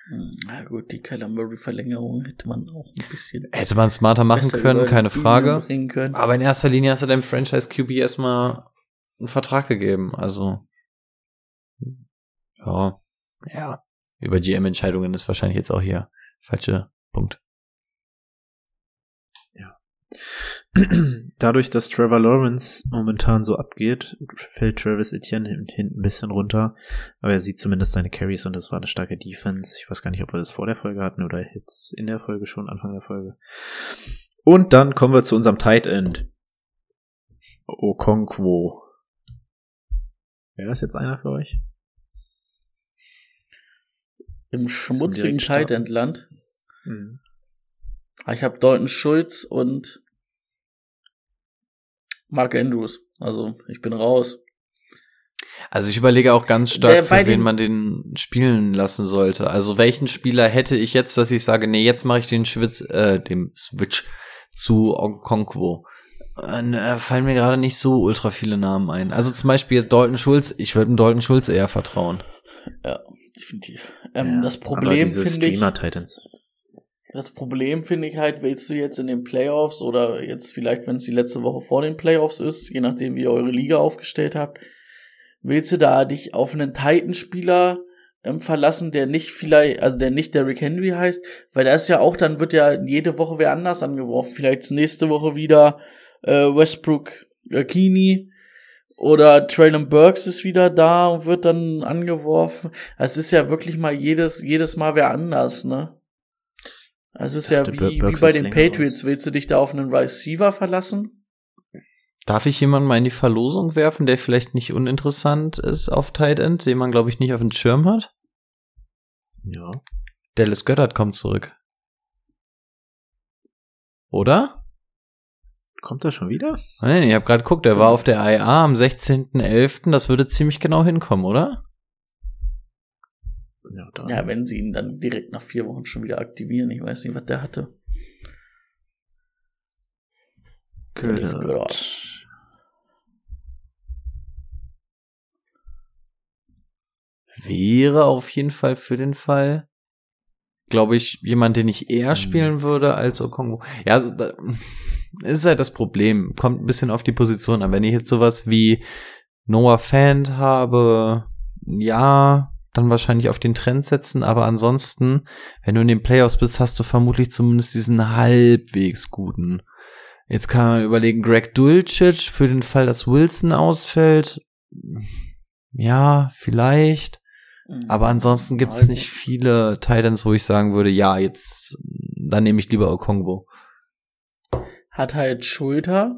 Hm, Na gut, die Kyler Murray Verlängerung hätte man auch ein bisschen Hätte man smarter machen können, keine Frage. können. Aber in erster Linie hast du deinem Franchise QB erstmal einen Vertrag gegeben. Also ja, ja. Über GM-Entscheidungen ist wahrscheinlich jetzt auch hier falsche Punkt. Dadurch, dass Trevor Lawrence momentan so abgeht, fällt Travis Etienne hin- hinten ein bisschen runter. Aber er sieht zumindest seine Carries und das war eine starke Defense. Ich weiß gar nicht, ob wir das vor der Folge hatten oder jetzt in der Folge schon, Anfang der Folge. Und dann kommen wir zu unserem Tight End. Okonkwo. Wäre das jetzt einer für euch? Im schmutzigen. Tight End Land. Mhm. Ich habe Dalton Schulz und Mark Andrews. Also ich bin raus. Also ich überlege auch ganz stark, für wen man den spielen lassen sollte. Also welchen Spieler hätte ich jetzt, dass ich sage, nee, jetzt mache ich den Schwitz, äh, dem Switch zu Okonkwo. Dann äh, fallen mir gerade nicht so ultra viele Namen ein. Also zum Beispiel Dalton Schulz, ich würde dem Dalton Schulz eher vertrauen. Ja, definitiv. Ähm, Ja, das aber Problem diese ich, Streamer Titans. Das Problem finde ich halt, willst du jetzt in den Playoffs oder jetzt vielleicht, wenn es die letzte Woche vor den Playoffs ist, je nachdem wie ihr eure Liga aufgestellt habt, willst du da dich auf einen Titan-Spieler ähm, verlassen, der nicht vielleicht, also der nicht Derrick Henry heißt, weil da ist ja auch, dann wird ja jede Woche wer anders angeworfen. Vielleicht nächste Woche wieder äh, Westbrook äh, Keeney oder Traylon Burks ist wieder da und wird dann angeworfen. Es ist ja wirklich mal jedes, jedes Mal wer anders, ne? Es ist ja dachte, wie, Bir- wie Burks bei den länger Patriots. raus. Willst du dich da auf einen Receiver verlassen? Darf ich jemanden mal in die Verlosung werfen, der vielleicht nicht uninteressant ist auf Tight End, den man glaube ich nicht auf dem Schirm hat? Ja. Dallas Goddard kommt zurück. Oder? Kommt er schon wieder? Nein, ich habe gerade geguckt, der war auf der IA am 16.11. Das würde ziemlich genau hinkommen, oder? Ja. Ja, wenn sie ihn dann direkt nach vier Wochen schon wieder aktivieren. Ich weiß nicht, was der hatte. Goddard. Wäre auf jeden Fall für den Fall, glaube ich, jemand, den ich eher Hm. spielen würde als Okongo. Ja, also, da, ist halt das Problem. Kommt ein bisschen auf die Position an. Wenn ich jetzt sowas wie Noah Fant habe, ja, dann wahrscheinlich auf den Trend setzen, aber ansonsten, wenn du in den Playoffs bist, hast du vermutlich zumindest diesen halbwegs guten. Jetzt kann man überlegen, Greg Dulcich für den Fall, dass Wilson ausfällt. Ja, vielleicht. Aber ansonsten gibt es nicht viele Titans, wo ich sagen würde, ja, jetzt, dann nehme ich lieber Okongwo. Hat halt Schulter.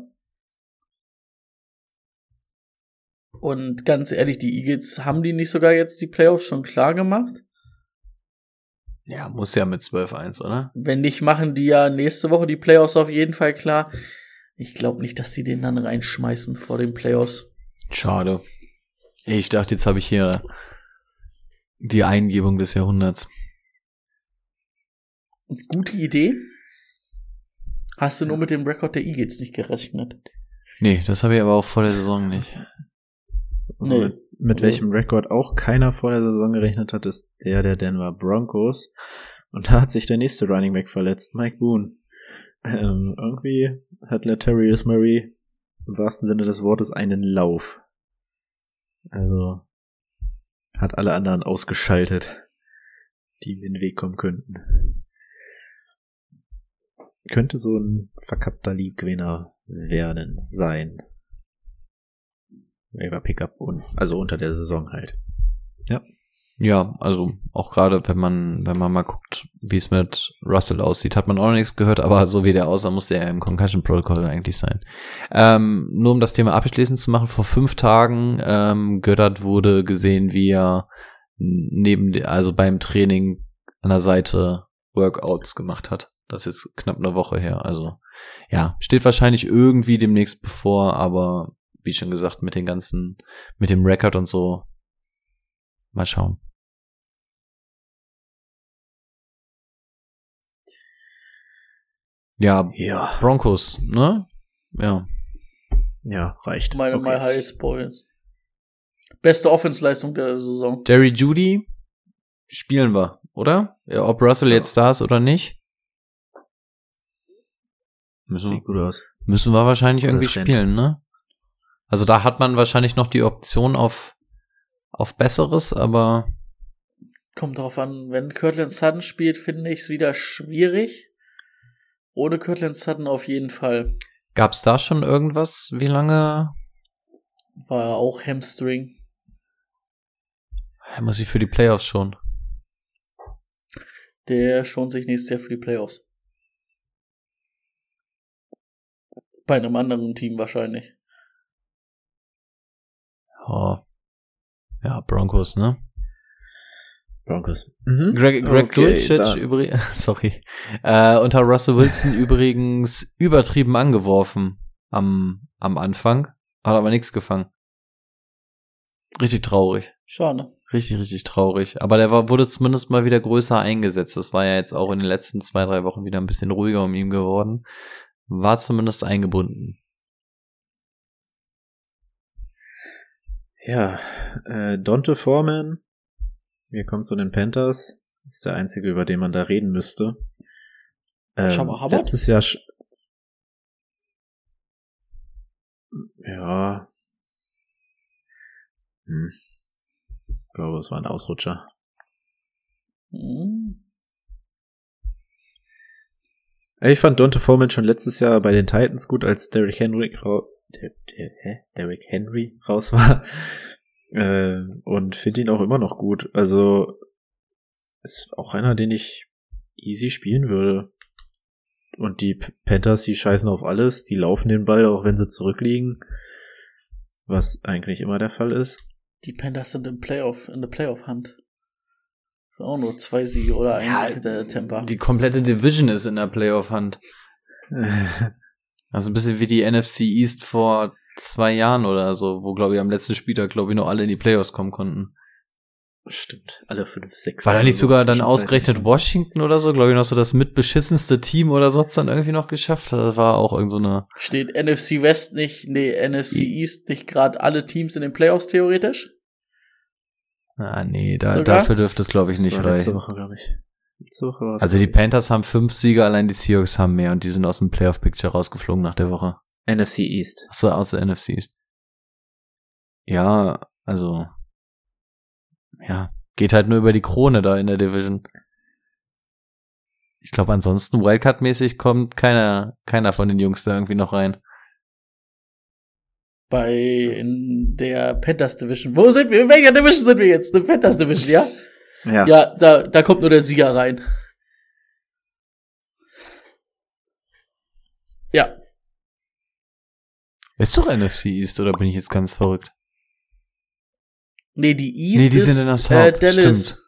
Und ganz ehrlich, die Eagles haben die nicht sogar jetzt die Playoffs schon klar gemacht? Ja, muss ja mit 12-1, oder? Wenn nicht, machen die ja nächste Woche die Playoffs auf jeden Fall klar. Ich glaube nicht, dass sie den dann reinschmeißen vor den Playoffs. Schade. Ich dachte, jetzt habe ich hier die Eingebung des Jahrhunderts. Gute Idee. Hast du nur mit dem Rekord der Eagles nicht gerechnet? Nee, das habe ich aber auch vor der Saison nicht. Nee. Mit, mit welchem Rekord auch keiner vor der Saison gerechnet hat, ist der der Denver Broncos. Und da hat sich der nächste Running Back verletzt, Mike Boone. Ähm, irgendwie hat Latarius Murray im wahrsten Sinne des Wortes einen Lauf. Also hat alle anderen ausgeschaltet, die in den Weg kommen könnten. könnte so ein verkappter League-Gewinner werden, sein. Waiver Pickup und, also unter der Saison halt. Ja, also auch gerade wenn man, wenn man mal guckt, wie es mit Russell aussieht, hat man auch noch nichts gehört, aber so wie der aussah, musste er im Concussion Protocol eigentlich sein. Ähm, nur um das Thema abschließend zu machen, vor fünf Tagen ähm, Göttert wurde gesehen, wie er neben, also beim Training an der Seite Workouts gemacht hat. Das ist jetzt knapp eine Woche her. Also ja, steht wahrscheinlich irgendwie demnächst bevor, aber wie schon gesagt, mit den ganzen, mit dem Record und so, mal schauen. Ja, Ja. Broncos, ne? Ja. Ja, reicht. Meine Okay. My Highest Points. Beste Offensleistung der Saison. Jerry Judy spielen wir, oder? Ja, ob Russell jetzt da ist oder nicht. Müssen, Sieht gut aus. müssen wir wahrscheinlich irgendwie spielen, ne? Also da hat man wahrscheinlich noch die Option auf, auf Besseres, aber Kommt drauf an, wenn Kirtland Sutton spielt, finde ich es wieder schwierig. Ohne Kirtland Sutton auf jeden Fall. gab's da schon irgendwas? Wie lange? War er auch Hamstring. Da muss ich für die Playoffs schon. Der schont sich nächstes Jahr für die Playoffs. Bei einem anderen Team wahrscheinlich. Oh. Ja, Broncos, ne? Broncos. Mhm. Greg, Greg Okay, Dulcich übrigens, sorry, äh, unter Russell Wilson übrigens übertrieben angeworfen am, am Anfang, hat aber nichts gefangen. Richtig traurig. Schade. Richtig, richtig traurig. Aber der war, wurde zumindest mal wieder größer eingesetzt. Das war ja jetzt auch in den letzten zwei, drei Wochen wieder ein bisschen ruhiger um ihn geworden. War zumindest eingebunden. Ja, äh, Dante Foreman. Wir kommen zu den Panthers. Ist der einzige, über den man da reden müsste. Ähm, Shabba Hubbard? letztes Jahr. sch- Ja. Hm. Ich glaube, es war ein Ausrutscher. Hm. Ich fand Dante Foreman schon letztes Jahr bei den Titans gut, als Derrick Henry, der, der, hä? Derrick Henry raus war. Äh, und finde ihn auch immer noch gut. Also ist auch einer, den ich easy spielen würde. Und die Panthers, die scheißen auf alles, die laufen den Ball, auch wenn sie zurückliegen. Was eigentlich immer der Fall ist. Die Panthers sind im Playoff, in der Playoff-Hand. Ist auch nur zwei Siege oder ein Sieg hinter der Tampa. Die komplette Division ist in der Playoff-Hand. Also ein bisschen wie die NFC East vor zwei Jahren oder so, wo, glaube ich, am letzten Spieltag, glaube ich, noch alle in die Playoffs kommen konnten. Stimmt, alle fünf, sechs. War da nicht sogar dann ausgerechnet Washington oder so, glaube ich, noch so das mitbeschissenste Team oder so hat's dann irgendwie noch geschafft? Das war auch irgend so eine. Steht NFC West nicht, nee, NFC East nicht gerade alle Teams in den Playoffs theoretisch? Ah, nee, da, Sogar? dafür dürfte es, glaube ich, nicht reichen. Woche, glaube ich. Letzte Woche war's. Also die Panthers haben fünf Siege, allein die Seahawks haben mehr und die sind aus dem Playoff-Picture rausgeflogen nach der Woche. NFC East. Achso, aus der NFC East. Ja, also. Ja, geht halt nur über die Krone da in der Division. Ich glaube, ansonsten Wildcard-mäßig kommt keiner, keiner von den Jungs da irgendwie noch rein. Bei in der Panthers Division. Wo sind wir? In welcher Division sind wir jetzt? In der Panthers Division, ja? Ja. Ja, da, da kommt nur der Sieger rein. Ja, Ist doch NFC East, oder bin ich jetzt ganz verrückt? nee, die East nee, die ist, sind in der South, äh, Dallas. stimmt.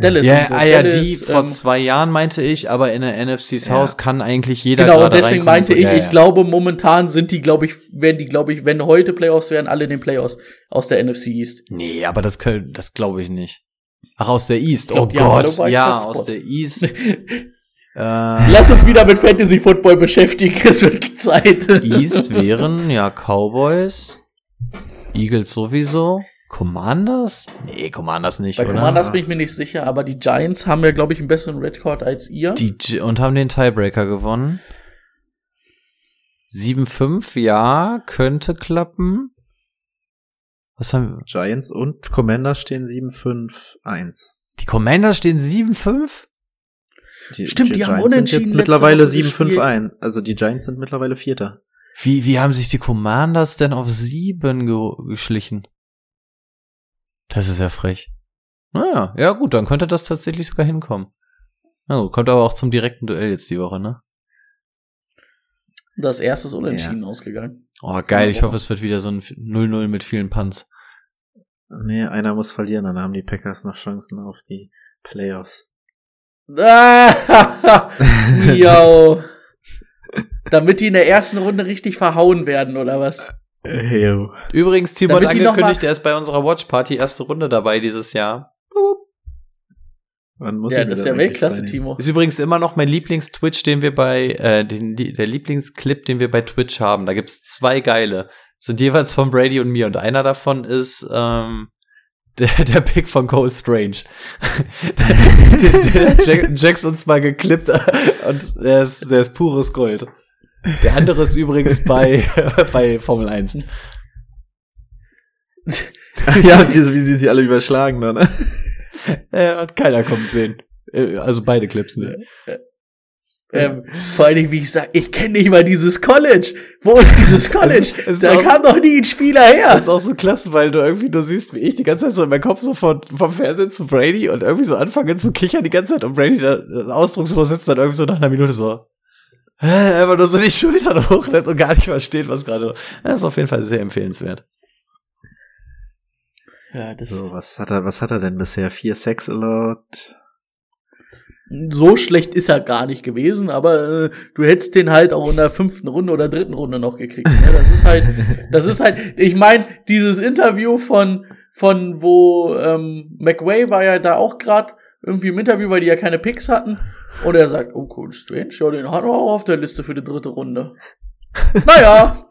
Dallas Ja, so. ah, ja, Dallas, die vor ähm, zwei Jahren meinte ich, aber in der NFC South Ja. kann eigentlich jeder Genau, und deswegen reinkommen. meinte So, ich, ja, ich ja. glaube, momentan sind die, glaube ich, werden die, glaube ich, wenn heute Playoffs wären, alle in den Playoffs aus der NFC East. Nee, aber das können, das glaube ich nicht. Ach, aus der East. glaub, oh Gott, ja, Wildcard-Spot. aus der East. äh, Lass uns wieder mit Fantasy Football beschäftigen, es wird Zeit. East wären ja Cowboys, Eagles sowieso, Commanders? Nee, Commanders nicht, Bei oder? Commanders bin ich mir nicht sicher, aber die Giants haben ja, glaube ich, einen besseren Redcord als ihr. Die, Gi- und haben den Tiebreaker gewonnen. 7-5, ja, könnte klappen. Was haben Giants und Commanders stehen 7-5-1. Die Commanders stehen 7-5? Die, Stimmt, die haben Giants sind unentschieden jetzt letzte mittlerweile Woche 7-5 gespielt. ein. Also die Giants sind mittlerweile Vierter. Wie, wie haben sich die Commanders denn auf sieben ge geschlichen? Das ist ja frech. Naja, ja gut, dann könnte das tatsächlich sogar hinkommen. Na gut, kommt aber auch zum direkten Duell jetzt die Woche, ne? Das erste ist unentschieden ausgegangen. Oh, geil, ich hoffe, es wird wieder so ein 0-0 mit vielen Punts. Nee, einer muss verlieren, dann haben die Packers noch Chancen auf die Playoffs. Ah, Miau. Damit die in der ersten Runde richtig verhauen werden, oder was? Jo. Übrigens, Timo hat Damit die noch angekündigt, er ist bei unserer Watch Party erste Runde dabei dieses Jahr. Wann muss Ja, das ist ja Weltklasse? Timo. Ist übrigens immer noch mein Lieblings-Twitch, den wir bei, äh, den, der Lieblingsclip, den wir bei Twitch haben. Da gibt's zwei geile. Sind jeweils von Brady und mir. Und einer davon ist, ähm, der, der Pick von Cole Strange. den, den Jack, Jax uns mal geklippt und der ist, der ist pures Gold. Der andere ist übrigens bei, bei Formel 1. ja, diese, wie sie sich alle überschlagen ne? Äh, hat keiner kommen sehen. Äh, Also beide Clips, ne? Ähm, vor allen Dingen, wie ich sage, ich kenne nicht mal dieses College. Wo ist dieses College? Es- es da auch- kam doch nie ein Spieler her. Das ist auch so klasse, weil du irgendwie nur siehst, wie ich die ganze Zeit so in meinem Kopf so von, vom Fernsehen zu Brady und irgendwie so anfange zu kichern die ganze Zeit und Brady da ausdruckslos sitzt dann irgendwie so nach einer Minute so. Einfach nur so die Schultern hochnimmt und gar nicht versteht, was gerade. Das ist auf jeden Fall sehr empfehlenswert. Ja, das So, was hat er, was hat er denn bisher? Vier Sex allowed? so schlecht ist er gar nicht gewesen, aber äh, du hättest den halt auch in der fünften Runde oder dritten Runde noch gekriegt. Ne? Das ist halt, das ist halt, ich meine, dieses Interview von, von wo ähm, McWay war ja da auch gerade irgendwie im Interview, weil die ja keine Picks hatten. Und er sagt, oh cool, Strange, ja, den hat er auch auf der Liste für die dritte Runde. naja,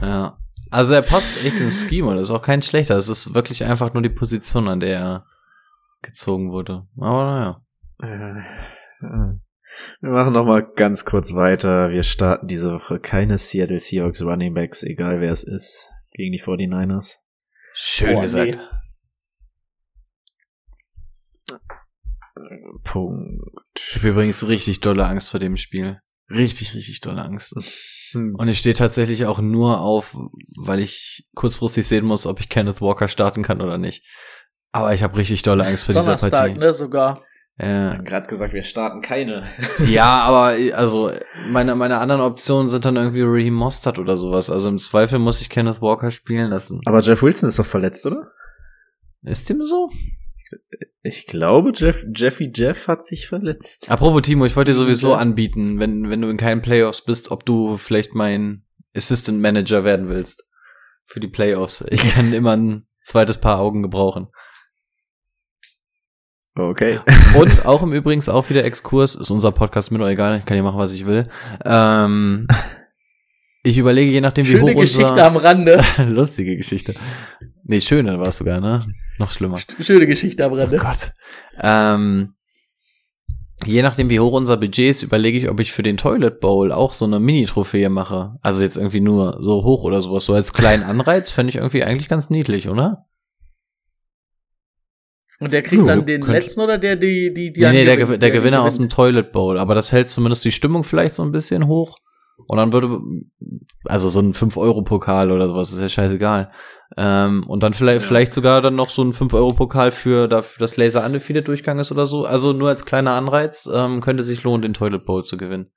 Ja. Also er passt echt ins Scheme und ist auch kein schlechter. Es ist wirklich einfach nur die Position, an der er gezogen wurde. Aber naja. Äh, Wir machen noch mal ganz kurz weiter. Wir starten diese Woche keine Seattle Seahawks Running Backs, egal wer es ist, gegen die 49ers. Schön Boah, gesagt. nee. Punkt. Ich habe übrigens richtig dolle Angst vor dem Spiel. Richtig, richtig dolle Angst. Hm. Und ich stehe tatsächlich auch nur auf, weil ich kurzfristig sehen muss, ob ich Kenneth Walker starten kann oder nicht. Aber ich habe richtig dolle Angst vor dieser Partie. ne, sogar. Wir Ja, haben gerade gesagt, wir starten keine. ja, aber also meine meine anderen Optionen sind dann irgendwie Raheem Mostert oder sowas. Also im Zweifel muss ich Kenneth Walker spielen lassen. Aber Jeff Wilson ist doch verletzt, oder? Ist dem so? Ich glaube, Jeff, Jeffy Jeff hat sich verletzt. Apropos Timo, ich wollte dir sowieso anbieten, wenn wenn du in keinen Playoffs bist, ob du vielleicht mein Assistant Manager werden willst für die Playoffs. Ich kann immer ein zweites Paar Augen gebrauchen. Okay. Und auch im Übrigens auch wieder Exkurs, ist unser Podcast mir doch egal, ich kann hier machen, was ich will. Ähm, ich überlege, je nachdem, wie Schöne hoch Geschichte unser... am Rande. Lustige Geschichte. Nee, schöner war es sogar, ne? Noch schlimmer. Schöne Geschichte am Oh Rande. Gott. Ähm, je nachdem, wie hoch unser Budget ist, überlege ich, ob ich für den Toilet Bowl auch so eine Mini-Trophäe mache. Also jetzt irgendwie nur so hoch oder sowas. So als kleinen Anreiz fände ich irgendwie eigentlich ganz niedlich, oder? Und der kriegt Ja, dann den letzten oder der, die, die, die nee, nee, der, der Gewinner aus gewinnt? dem Toilet Bowl. Aber das hält zumindest die Stimmung vielleicht so ein bisschen hoch. Und dann würde, also so ein 5-Euro-Pokal oder sowas, ist ja scheißegal. Ähm, und dann vielleicht, vielleicht sogar dann noch so ein 5-Euro-Pokal für, dafür, dass Laser Undefeated Durchgang ist oder so. Also nur als kleiner Anreiz, ähm, könnte sich lohnen, den Toilet Bowl zu gewinnen.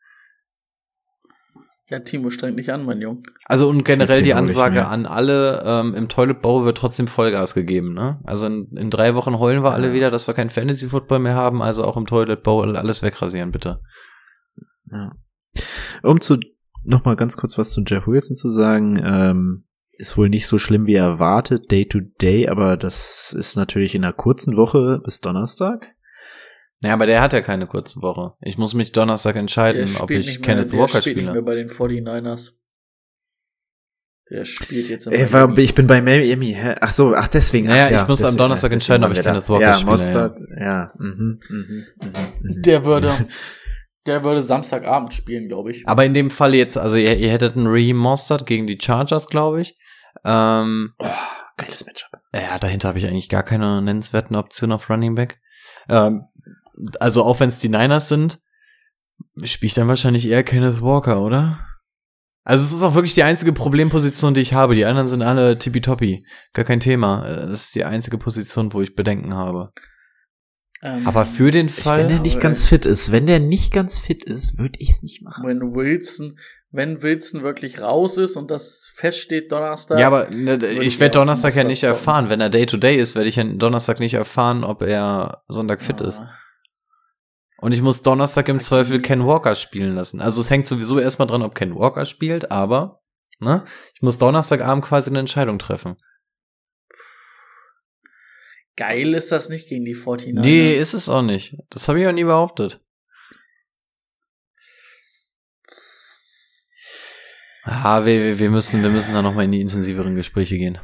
Ja, Timo, streng dich an, mein Junge. Also und generell die Ansage an alle, ähm, im Toilet Bowl wird trotzdem Vollgas gegeben, ne? Also in, in drei Wochen heulen wir alle Ja. wieder, dass wir kein Fantasy Football mehr haben, also auch im Toilet Bowl alles wegrasieren, bitte. Ja. Um zu noch mal ganz kurz was zu Jeff Wilson zu sagen, ähm, ist wohl nicht so schlimm wie erwartet, Day to Day, aber das ist natürlich in einer kurzen Woche bis Donnerstag. Ja, aber der hat ja keine kurze Woche. Ich muss mich Donnerstag entscheiden, ob ich nicht Kenneth der Walker spielt nicht mehr spiele. bei den 49ers. Der spielt jetzt Äh, war, ich bin bei Miami. Hä? Ach so, ach deswegen. Naja, ach, ja, ich muss am deswegen, Donnerstag ja, entscheiden, ob ich Kenneth. Walker ja, spiele, Mostert, ja. Mhm, mhm, mhm, mhm. Der würde, der würde Samstagabend spielen, glaube ich. Aber in dem Fall jetzt, also ihr, ihr hättet einen Mostert gegen die Chargers, glaube ich. Ähm, Oh, geiles Matchup. ja, dahinter habe ich eigentlich gar keine nennenswerten Optionen auf Running Back. Ähm, also auch wenn es die Niners sind, spiele ich dann wahrscheinlich eher Kenneth Walker, oder? Also es ist auch wirklich die einzige Problemposition, die ich habe. Die anderen sind alle tippitoppi. Gar kein Thema. Äh, Das ist die einzige Position, wo ich Bedenken habe. Ähm, Aber für den Fall. Wenn der nicht ganz fit ist, wenn der nicht ganz fit ist, würde ich es nicht machen. wenn Wilson, wenn Wilson wirklich raus ist und das feststeht Donnerstag. ja, aber ne, ich werde Donnerstag ja nicht zocken. erfahren. Wenn er Day-to-Day ist, werde ich ja Donnerstag nicht erfahren, ob er Sonntag fit Ah. ist. Und ich muss Donnerstag im Okay. Zweifel Ken Walker spielen lassen. Also es hängt sowieso erstmal dran, ob Ken Walker spielt, aber ne, ich muss Donnerstagabend quasi eine Entscheidung treffen. Geil ist das nicht gegen die 49ers. Nee, ist es auch nicht. Das habe ich auch nie behauptet. Ah, wir, wir müssen, wir müssen da noch mal in die intensiveren Gespräche gehen.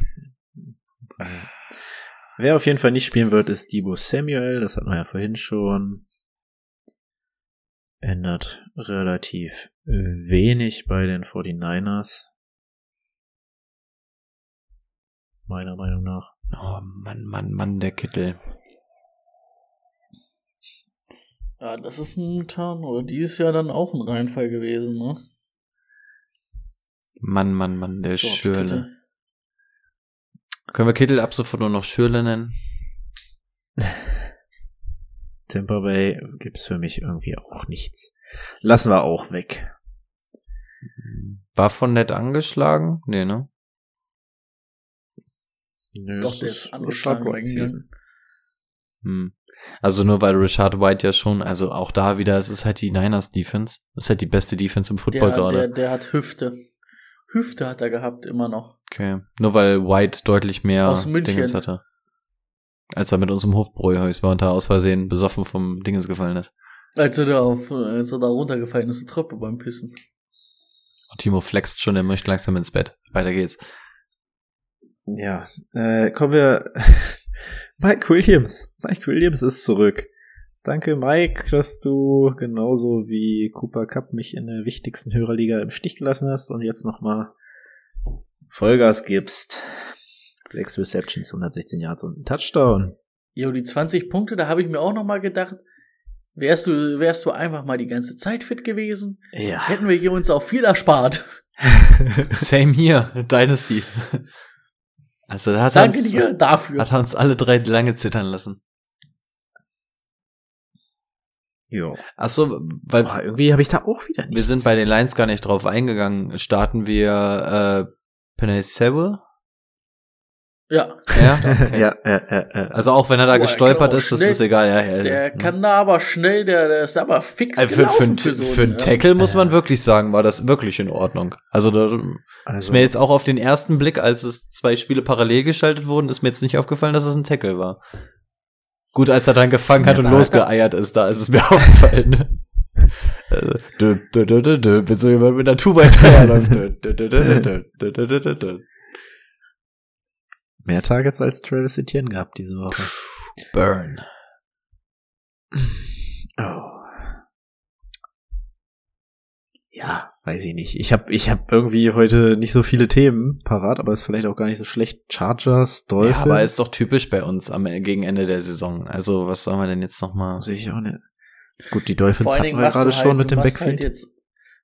Wer auf jeden Fall nicht spielen wird, ist Debo Samuel. Das hatten wir ja vorhin schon. Ändert relativ wenig bei den 49ers. Meiner Meinung nach. Oh Mann, Mann, Mann, der Kittel. Ja, das ist momentan, oder dieses Jahr dann auch ein Reinfall gewesen, ne? Mann, Mann, Mann, der George Schürle. Kittle. Können wir Kittel ab sofort nur noch Schürle nennen? Tampa Bay gibt's für mich irgendwie auch nichts. Lassen wir auch weg. War von nett angeschlagen? Nee, ne? Nö, Doch, der ist ist angeschlagen Season. Hm. Also nur weil Richard White ja schon, also auch da wieder, es ist halt die Niners Defense. Es ist halt die beste Defense im Football Der, der, gerade. der hat Hüfte. Hüfte hat er gehabt, immer noch. Okay. Nur weil White deutlich mehr. Dingens hatte. Als er mit uns im Hofbräuhaus war und da aus Versehen besoffen vom Dingens gefallen ist. Als er da auf, als er da runtergefallen ist, die Treppe beim Pissen. Und Timo flext schon, er möchte langsam ins Bett. Weiter geht's. Ja, äh, kommen wir. Mike Williams. Mike Williams ist zurück. Danke, Mike, dass du genauso wie Cooper Cup mich in der wichtigsten Hörerliga im Stich gelassen hast und jetzt nochmal Vollgas gibst. Sechs Receptions, 116 Yards und ein Touchdown. Jo, die 20 Punkte, da habe ich mir auch noch mal gedacht, wärst du, wärst du einfach mal die ganze Zeit fit gewesen, Ja. hätten wir hier uns auch viel erspart. Same hier, Dynasty. Also da hat Danke er uns, dir dafür. hat er uns alle drei lange zittern lassen. Jo. Ach so, weil Boah, irgendwie habe ich da auch wieder nichts. wir sind bei den Lions gar nicht drauf eingegangen. Starten wir äh, Penny Sewell? Ja, Ja, okay. ja, ja, ja, ja. Also auch wenn er da Boah, er gestolpert ist, das schnell- ist egal. Ja, ja, der ja. kann da aber schnell, der, der ist aber fix Also für, für, für so für einen ja. Tackle muss man wirklich sagen, war das wirklich in Ordnung. Also da ist also, mir jetzt auch auf den ersten Blick, als es zwei Spiele parallel geschaltet wurden, ist mir jetzt nicht aufgefallen, dass es ein Tackle war. Gut, als er dann gefangen hat und losgeeiert ist, da ist es mir aufgefallen. ne? Also, dö, dö, dö, dö, dö, Wenn so jemand mit einer Tuba hinterherläuft. Mehr Targets als Travis Etienne gehabt diese Woche. Burn. Oh. Ja, weiß ich nicht. Ich habe ich hab irgendwie heute nicht so viele Themen parat, aber ist vielleicht auch gar nicht so schlecht. Chargers, Dolphins. Ja, aber ist doch typisch bei uns am gegen Ende der Saison. Also, was sollen wir denn jetzt noch mal? Sehe ich auch nicht. Gut, die Dolphins hatten wir gerade halt, schon mit dem machst Backfield. halt jetzt,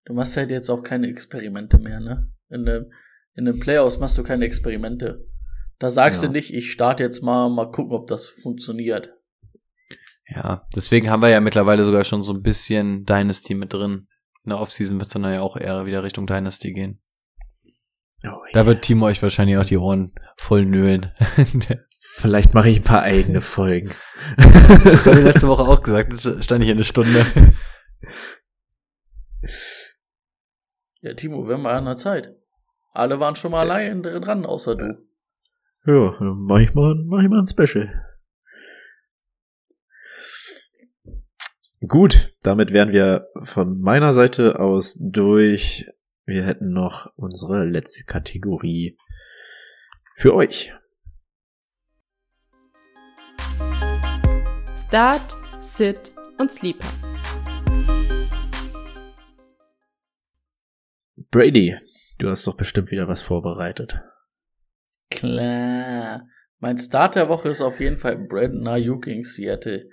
du machst halt jetzt auch keine Experimente mehr, ne? In den, in den Playoffs machst du keine Experimente. Da sagst Ja. du nicht, ich starte jetzt mal, mal gucken, ob das funktioniert. Ja, deswegen haben wir ja mittlerweile sogar schon so ein bisschen Dynasty mit drin. In der Offseason wird es dann ja auch eher wieder Richtung Dynasty gehen. oh, Da wird Timo euch wahrscheinlich auch die Ohren voll nölen. Vielleicht mache ich ein paar eigene Folgen. das habe ich letzte Woche auch gesagt. Das stand ich hier eine Stunde. Ja, Timo, wir haben mal an der Zeit. Alle waren schon mal allein dran, außer du. Ja, mach ich mal, mach ich mal ein Special. Gut, damit wären wir von meiner Seite aus durch. Wir hätten noch unsere letzte Kategorie für euch. Start, Sit und Sleeper. Brady, du hast doch bestimmt wieder was vorbereitet. Klar. Mein Start der Woche ist auf jeden Fall Brandon Ayuk gegen Seattle.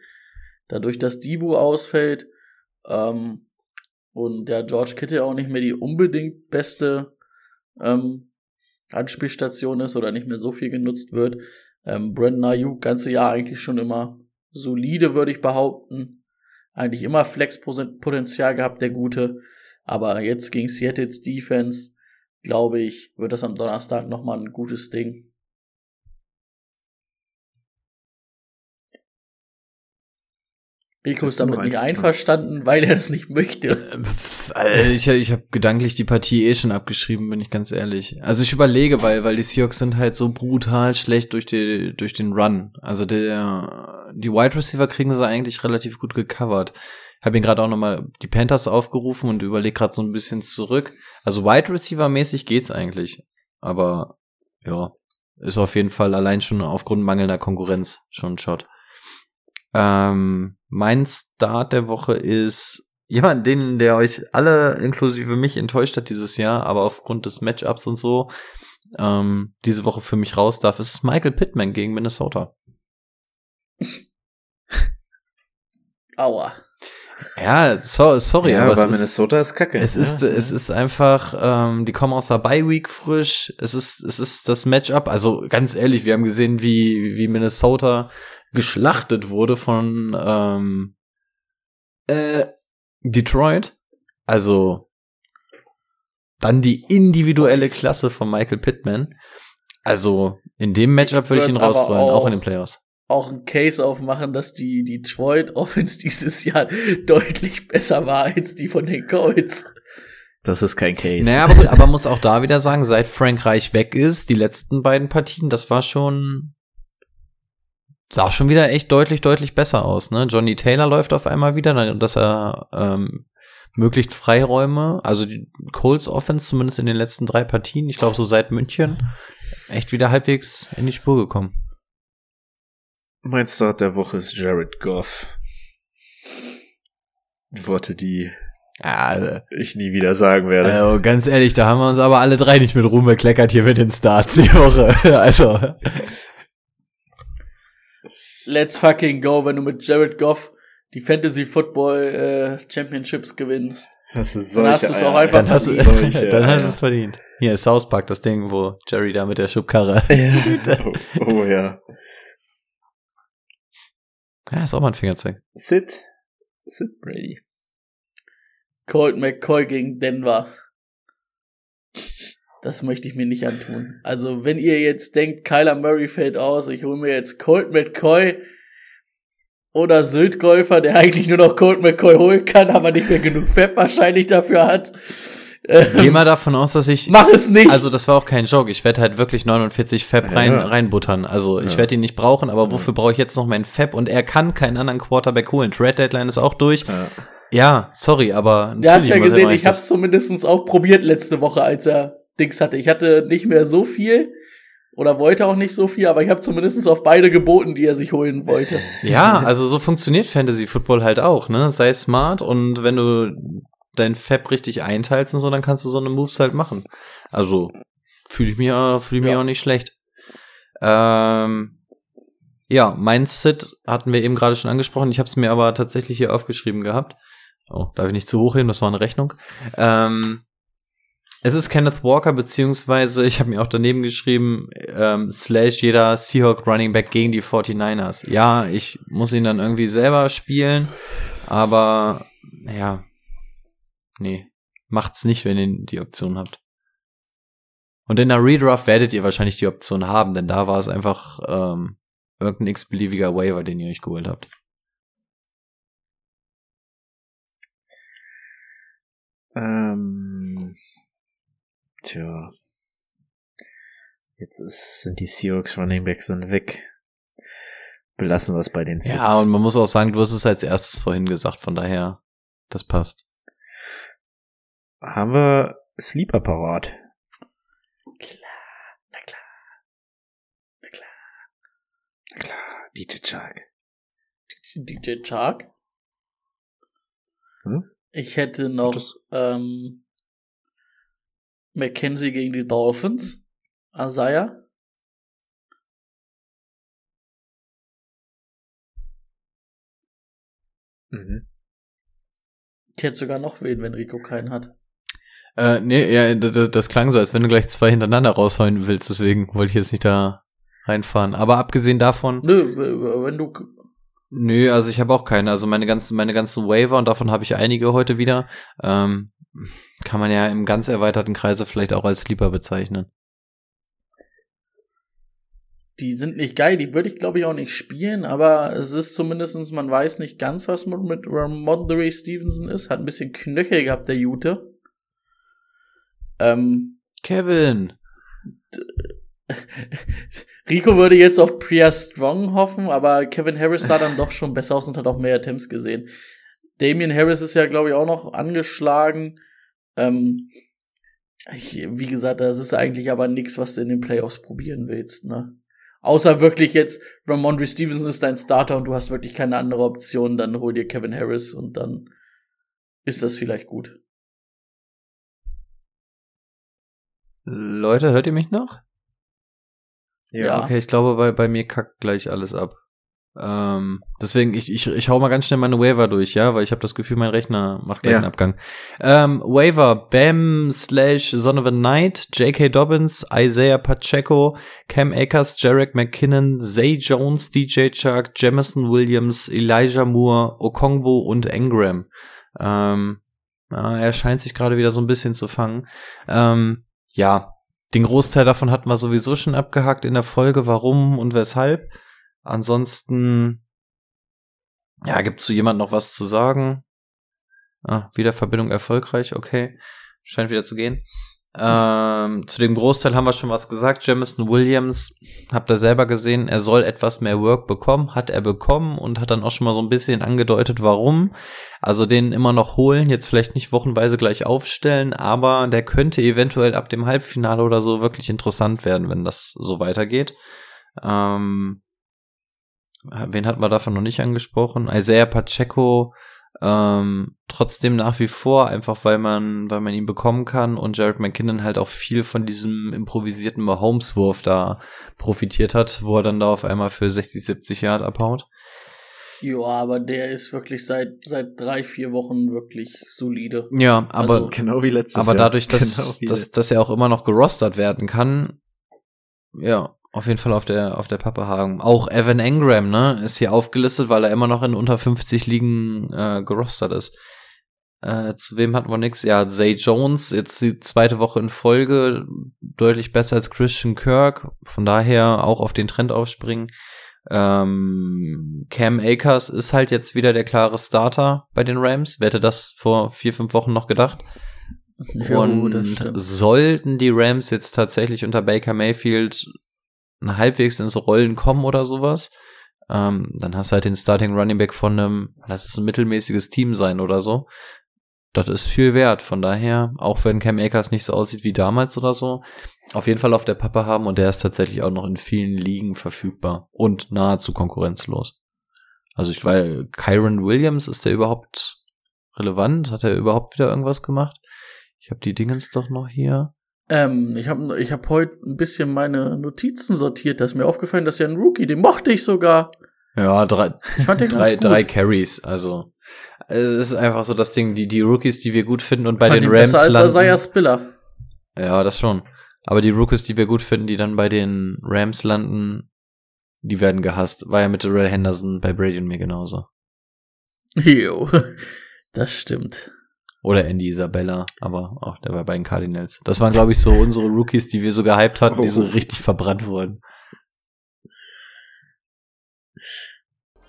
dadurch, dass Dibu ausfällt ähm, und der George Kittle auch nicht mehr die unbedingt beste ähm, Anspielstation ist oder nicht mehr so viel genutzt wird. Ähm, Brandon Ayuk ganze Jahr eigentlich schon immer solide, würde ich behaupten. Eigentlich immer Flexpotenzial gehabt, der Gute. Aber jetzt gegen Seattle's Defense, glaube ich, wird das am Donnerstag nochmal ein gutes Ding. Rico ist damit nicht einverstanden, weil er das nicht möchte. Äh, ich, ich habe gedanklich die Partie eh schon abgeschrieben, bin ich ganz ehrlich. Also ich überlege, weil, weil die Seahawks sind halt so brutal schlecht durch, die, durch den Run. Also der, die Wide Receiver kriegen sie eigentlich relativ gut gecovert. Habe ihn gerade auch nochmal die Panthers aufgerufen und überlege gerade so ein bisschen zurück. Also Wide Receiver mäßig geht's eigentlich. Aber ja, ist auf jeden Fall allein schon aufgrund mangelnder Konkurrenz schon ein Shot. Ähm, mein Start der Woche ist jemand, den, der euch alle inklusive mich enttäuscht hat dieses Jahr, aber aufgrund des Matchups und so ähm, diese Woche für mich raus darf, ist Michael Pittman gegen Minnesota. Aua. Ja, so, sorry, ja, aber, aber es Minnesota ist, ist kacke. Es ja, ist, ja. es ist einfach, ähm, die kommen aus der Bye Week frisch. Es ist, es ist das Matchup. Also ganz ehrlich, wir haben gesehen, wie wie Minnesota geschlachtet wurde von ähm, äh, Detroit. Also dann die individuelle Klasse von Michael Pittman. Also in dem Matchup würde ich ihn rausrollen, auch, auch in den Playoffs. Auch ein Case aufmachen, dass die Detroit Offense dieses Jahr deutlich besser war als die von den Colts. Das ist kein Case. Naja, aber, aber muss auch da wieder sagen, seit Frank Reich weg ist, die letzten beiden Partien, das war schon, sah schon wieder echt deutlich, deutlich besser aus, ne? Johnny Taylor läuft auf einmal wieder, dass er ähm, möglichst Freiräume, also die Colts Offense zumindest in den letzten drei Partien, ich glaube so seit München, echt wieder halbwegs in die Spur gekommen. Mein Start der Woche ist Jared Goff. Worte, die Ja, also, ich nie wieder sagen werde. also ganz ehrlich, da haben wir uns aber alle drei nicht mit Ruhm bekleckert hier mit den Starts die Woche. Also, Let's fucking go, wenn du mit Jared Goff die Fantasy Football äh, Championships gewinnst. Das ist Dann hast du's auch einfach dann hast du Solche, dann hast du ja. es verdient. Hier, South Park, das Ding, wo Jerry da mit der Schubkarre. oh, oh ja. Ja, ist auch mal ein Fingerzeig. Sid. Sid Brady. Colt McCoy gegen Denver. Das möchte ich mir nicht antun. Also, wenn ihr jetzt denkt, Kyler Murray fällt aus, ich hole mir jetzt Colt McCoy oder Sylt-Golfer, der eigentlich nur noch Colt McCoy holen kann, aber nicht mehr genug Fett wahrscheinlich dafür hat. Geh Ähm, mal davon aus, dass ich. mach es nicht. Also, das war auch kein Joke. Ich werde halt wirklich 49 Fab Ja, rein, ja. reinbuttern. Also, ich Ja. werde ihn nicht brauchen, aber wofür brauche ich jetzt noch meinen Fab? Und er kann keinen anderen Quarterback holen. Trade Deadline ist auch durch. Ja. Ja, sorry, aber. Du hast ja gesehen, ich hab's zumindestens auch probiert letzte Woche, als er Dings hatte. Ich hatte nicht mehr so viel oder wollte auch nicht so viel, aber ich habe zumindest auf beide geboten, die er sich holen wollte. Ja, also so funktioniert Fantasy Football halt auch, ne? Sei smart und wenn du dein Fab richtig einteilst und so, dann kannst du so eine Moves halt machen. Also fühle ich mich, auch- fühl ich mich Ja. auch nicht schlecht. Ähm, ja, mein Sit hatten wir eben gerade schon angesprochen. Ich habe es mir aber tatsächlich hier aufgeschrieben gehabt. Oh, darf ich nicht zu hoch hin? Das war eine Rechnung. Ähm, es ist Kenneth Walker, beziehungsweise ich habe mir auch daneben geschrieben, ähm, slash jeder Seahawk Running Back gegen die 49ers. Ja, ich muss ihn dann irgendwie selber spielen, aber ja, nee, macht's nicht, wenn ihr die Option habt. Und in der Redraft werdet ihr wahrscheinlich die Option haben, denn da war es einfach ähm, irgendein x-beliebiger Waiver, den ihr euch geholt habt. Ähm, tja. Jetzt ist, sind die Seahawks Running Backs dann weg. Belassen wir es bei den Sits. Ja, und man muss auch sagen, du hast es als erstes vorhin gesagt, von daher, das passt. Haben wir Sleeper parat? Klar, DJ Chuck. DJ Chark. Hm? Ich hätte noch ähm, Mackenzie gegen die Dolphins. Isaiah. Mhm. Ich hätte sogar noch wen, wenn Rico keinen hat. Äh, nee, ja, das, das klang so, als wenn du gleich zwei hintereinander raushauen willst, deswegen wollte ich jetzt nicht da reinfahren. Aber abgesehen davon, Nö, wenn du. nö, also ich habe auch keine. Also meine ganzen, meine ganzen Waiver und davon habe ich einige heute wieder. Ähm, kann man ja im ganz erweiterten Kreise vielleicht auch als Sleeper bezeichnen. Die sind nicht geil, die würde ich glaube ich auch nicht spielen, aber es ist zumindestens, man weiß nicht ganz, was mit, mit Ramondre Stevenson ist. Hat ein bisschen Knöchel gehabt, der Jute. Ähm, Kevin! Rico würde jetzt auf Priya Strong hoffen, aber Kevin Harris sah dann doch schon besser aus und hat auch mehr Attempts gesehen. Damian Harris ist ja, glaube ich, auch noch angeschlagen. Ähm, ich, wie gesagt, das ist eigentlich aber nichts, was du in den Playoffs probieren willst, ne? Außer wirklich jetzt, Ramondre Stevenson ist dein Starter und du hast wirklich keine andere Option, dann hol dir Kevin Harris und dann ist das vielleicht gut. Leute, hört ihr mich noch? Ja. Okay, ich glaube, bei, bei mir kackt gleich alles ab. Ähm, deswegen, ich, ich, ich hau mal ganz schnell meine Waiver durch, ja, weil ich habe das Gefühl, mein Rechner macht gleich Ja. einen Abgang. Ähm, Waiver, Bam slash Son of a Knight, J.K. Dobbins, Isaiah Pacheco, Cam Akers, Jarek McKinnon, Zay Jones, DJ Chuck, Jamison Williams, Elijah Moore, Okongwu und Engram. Ähm, ja, er scheint sich gerade wieder so ein bisschen zu fangen. Ähm, ja, den Großteil davon hatten wir sowieso schon abgehakt in der Folge, warum und weshalb. Ansonsten, ja, gibt's zu jemand noch was zu sagen? Ah, wieder Verbindung erfolgreich, okay. Scheint wieder zu gehen. Ähm, zu dem Großteil haben wir schon was gesagt. Jamison Williams, habt ihr selber gesehen, er soll etwas mehr Work bekommen, hat er bekommen und hat dann auch schon mal so ein bisschen angedeutet, warum. Also den immer noch holen, jetzt vielleicht nicht wochenweise gleich aufstellen, aber der könnte eventuell ab dem Halbfinale oder so wirklich interessant werden, wenn das so weitergeht. Ähm, wen hatten wir davon noch nicht angesprochen? Isaiah Pacheco, ähm, trotzdem nach wie vor, einfach weil man, weil man ihn bekommen kann und Jared McKinnon halt auch viel von diesem improvisierten Mahomes-Wurf da profitiert hat, wo er dann da auf einmal für 60, 70 Yard abhaut. Ja, aber der ist wirklich seit, seit drei, vier Wochen wirklich solide. Ja, aber Also, Genau wie letztes Aber Jahr. dadurch, dass, Genau wie dass, dass er auch immer noch gerostert werden kann, ja, auf jeden Fall auf der, auf der Pappe hagen. Auch Evan Engram, ne, ist hier aufgelistet, weil er immer noch in unter 50 Ligen äh, gerostert ist. Äh, zu wem hatten wir nix? Ja, Zay Jones, jetzt die zweite Woche in Folge, deutlich besser als Christian Kirk, von daher auch auf den Trend aufspringen. Ähm, Cam Akers ist halt jetzt wieder der klare Starter bei den Rams. Wer hätte das vor vier, fünf Wochen noch gedacht? Ja, und das stimmt. sollten die Rams jetzt tatsächlich unter Baker Mayfield halbwegs ins Rollen kommen oder sowas, ähm, dann hast du halt den Starting Running Back von einem, lass es ein mittelmäßiges Team sein oder so. Das ist viel wert. Von daher, auch wenn Cam Akers nicht so aussieht wie damals oder so, auf jeden Fall auf der Pappe haben und der ist tatsächlich auch noch in vielen Ligen verfügbar und nahezu konkurrenzlos. Also ich weil Kyron Williams ist der überhaupt relevant? Hat er überhaupt wieder irgendwas gemacht? Ich habe die Dingens doch noch hier. Ähm, ich habe ich hab heute ein bisschen meine Notizen sortiert. Da ist mir aufgefallen, dass ja ein Rookie, den mochte ich sogar. Ja, drei, drei, drei Carries. Also es ist einfach so das Ding, die die Rookies, die wir gut finden und bei den Rams besser als landen. Isaiah Spiller. Ja, das schon. Aber die Rookies, die wir gut finden, die dann bei den Rams landen, die werden gehasst. War ja mit Darrell Henderson bei Brady und mir genauso. Jo, das stimmt. Oder Andy Isabella, aber auch der war bei den Cardinals. Das waren, glaube ich, so unsere Rookies, die wir so gehypt hatten, die so Oh. richtig verbrannt wurden.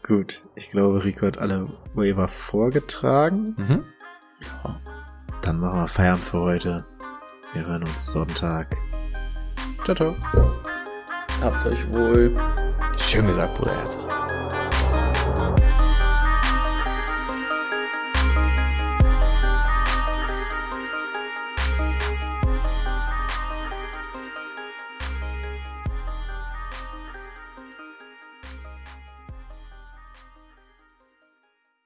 Gut, ich glaube, Rico hat alle Waiver vorgetragen. Mhm. Dann machen wir Feierabend für heute. Wir hören uns Sonntag. Ciao, ciao. Habt euch wohl. Schön gesagt, Bruderherz.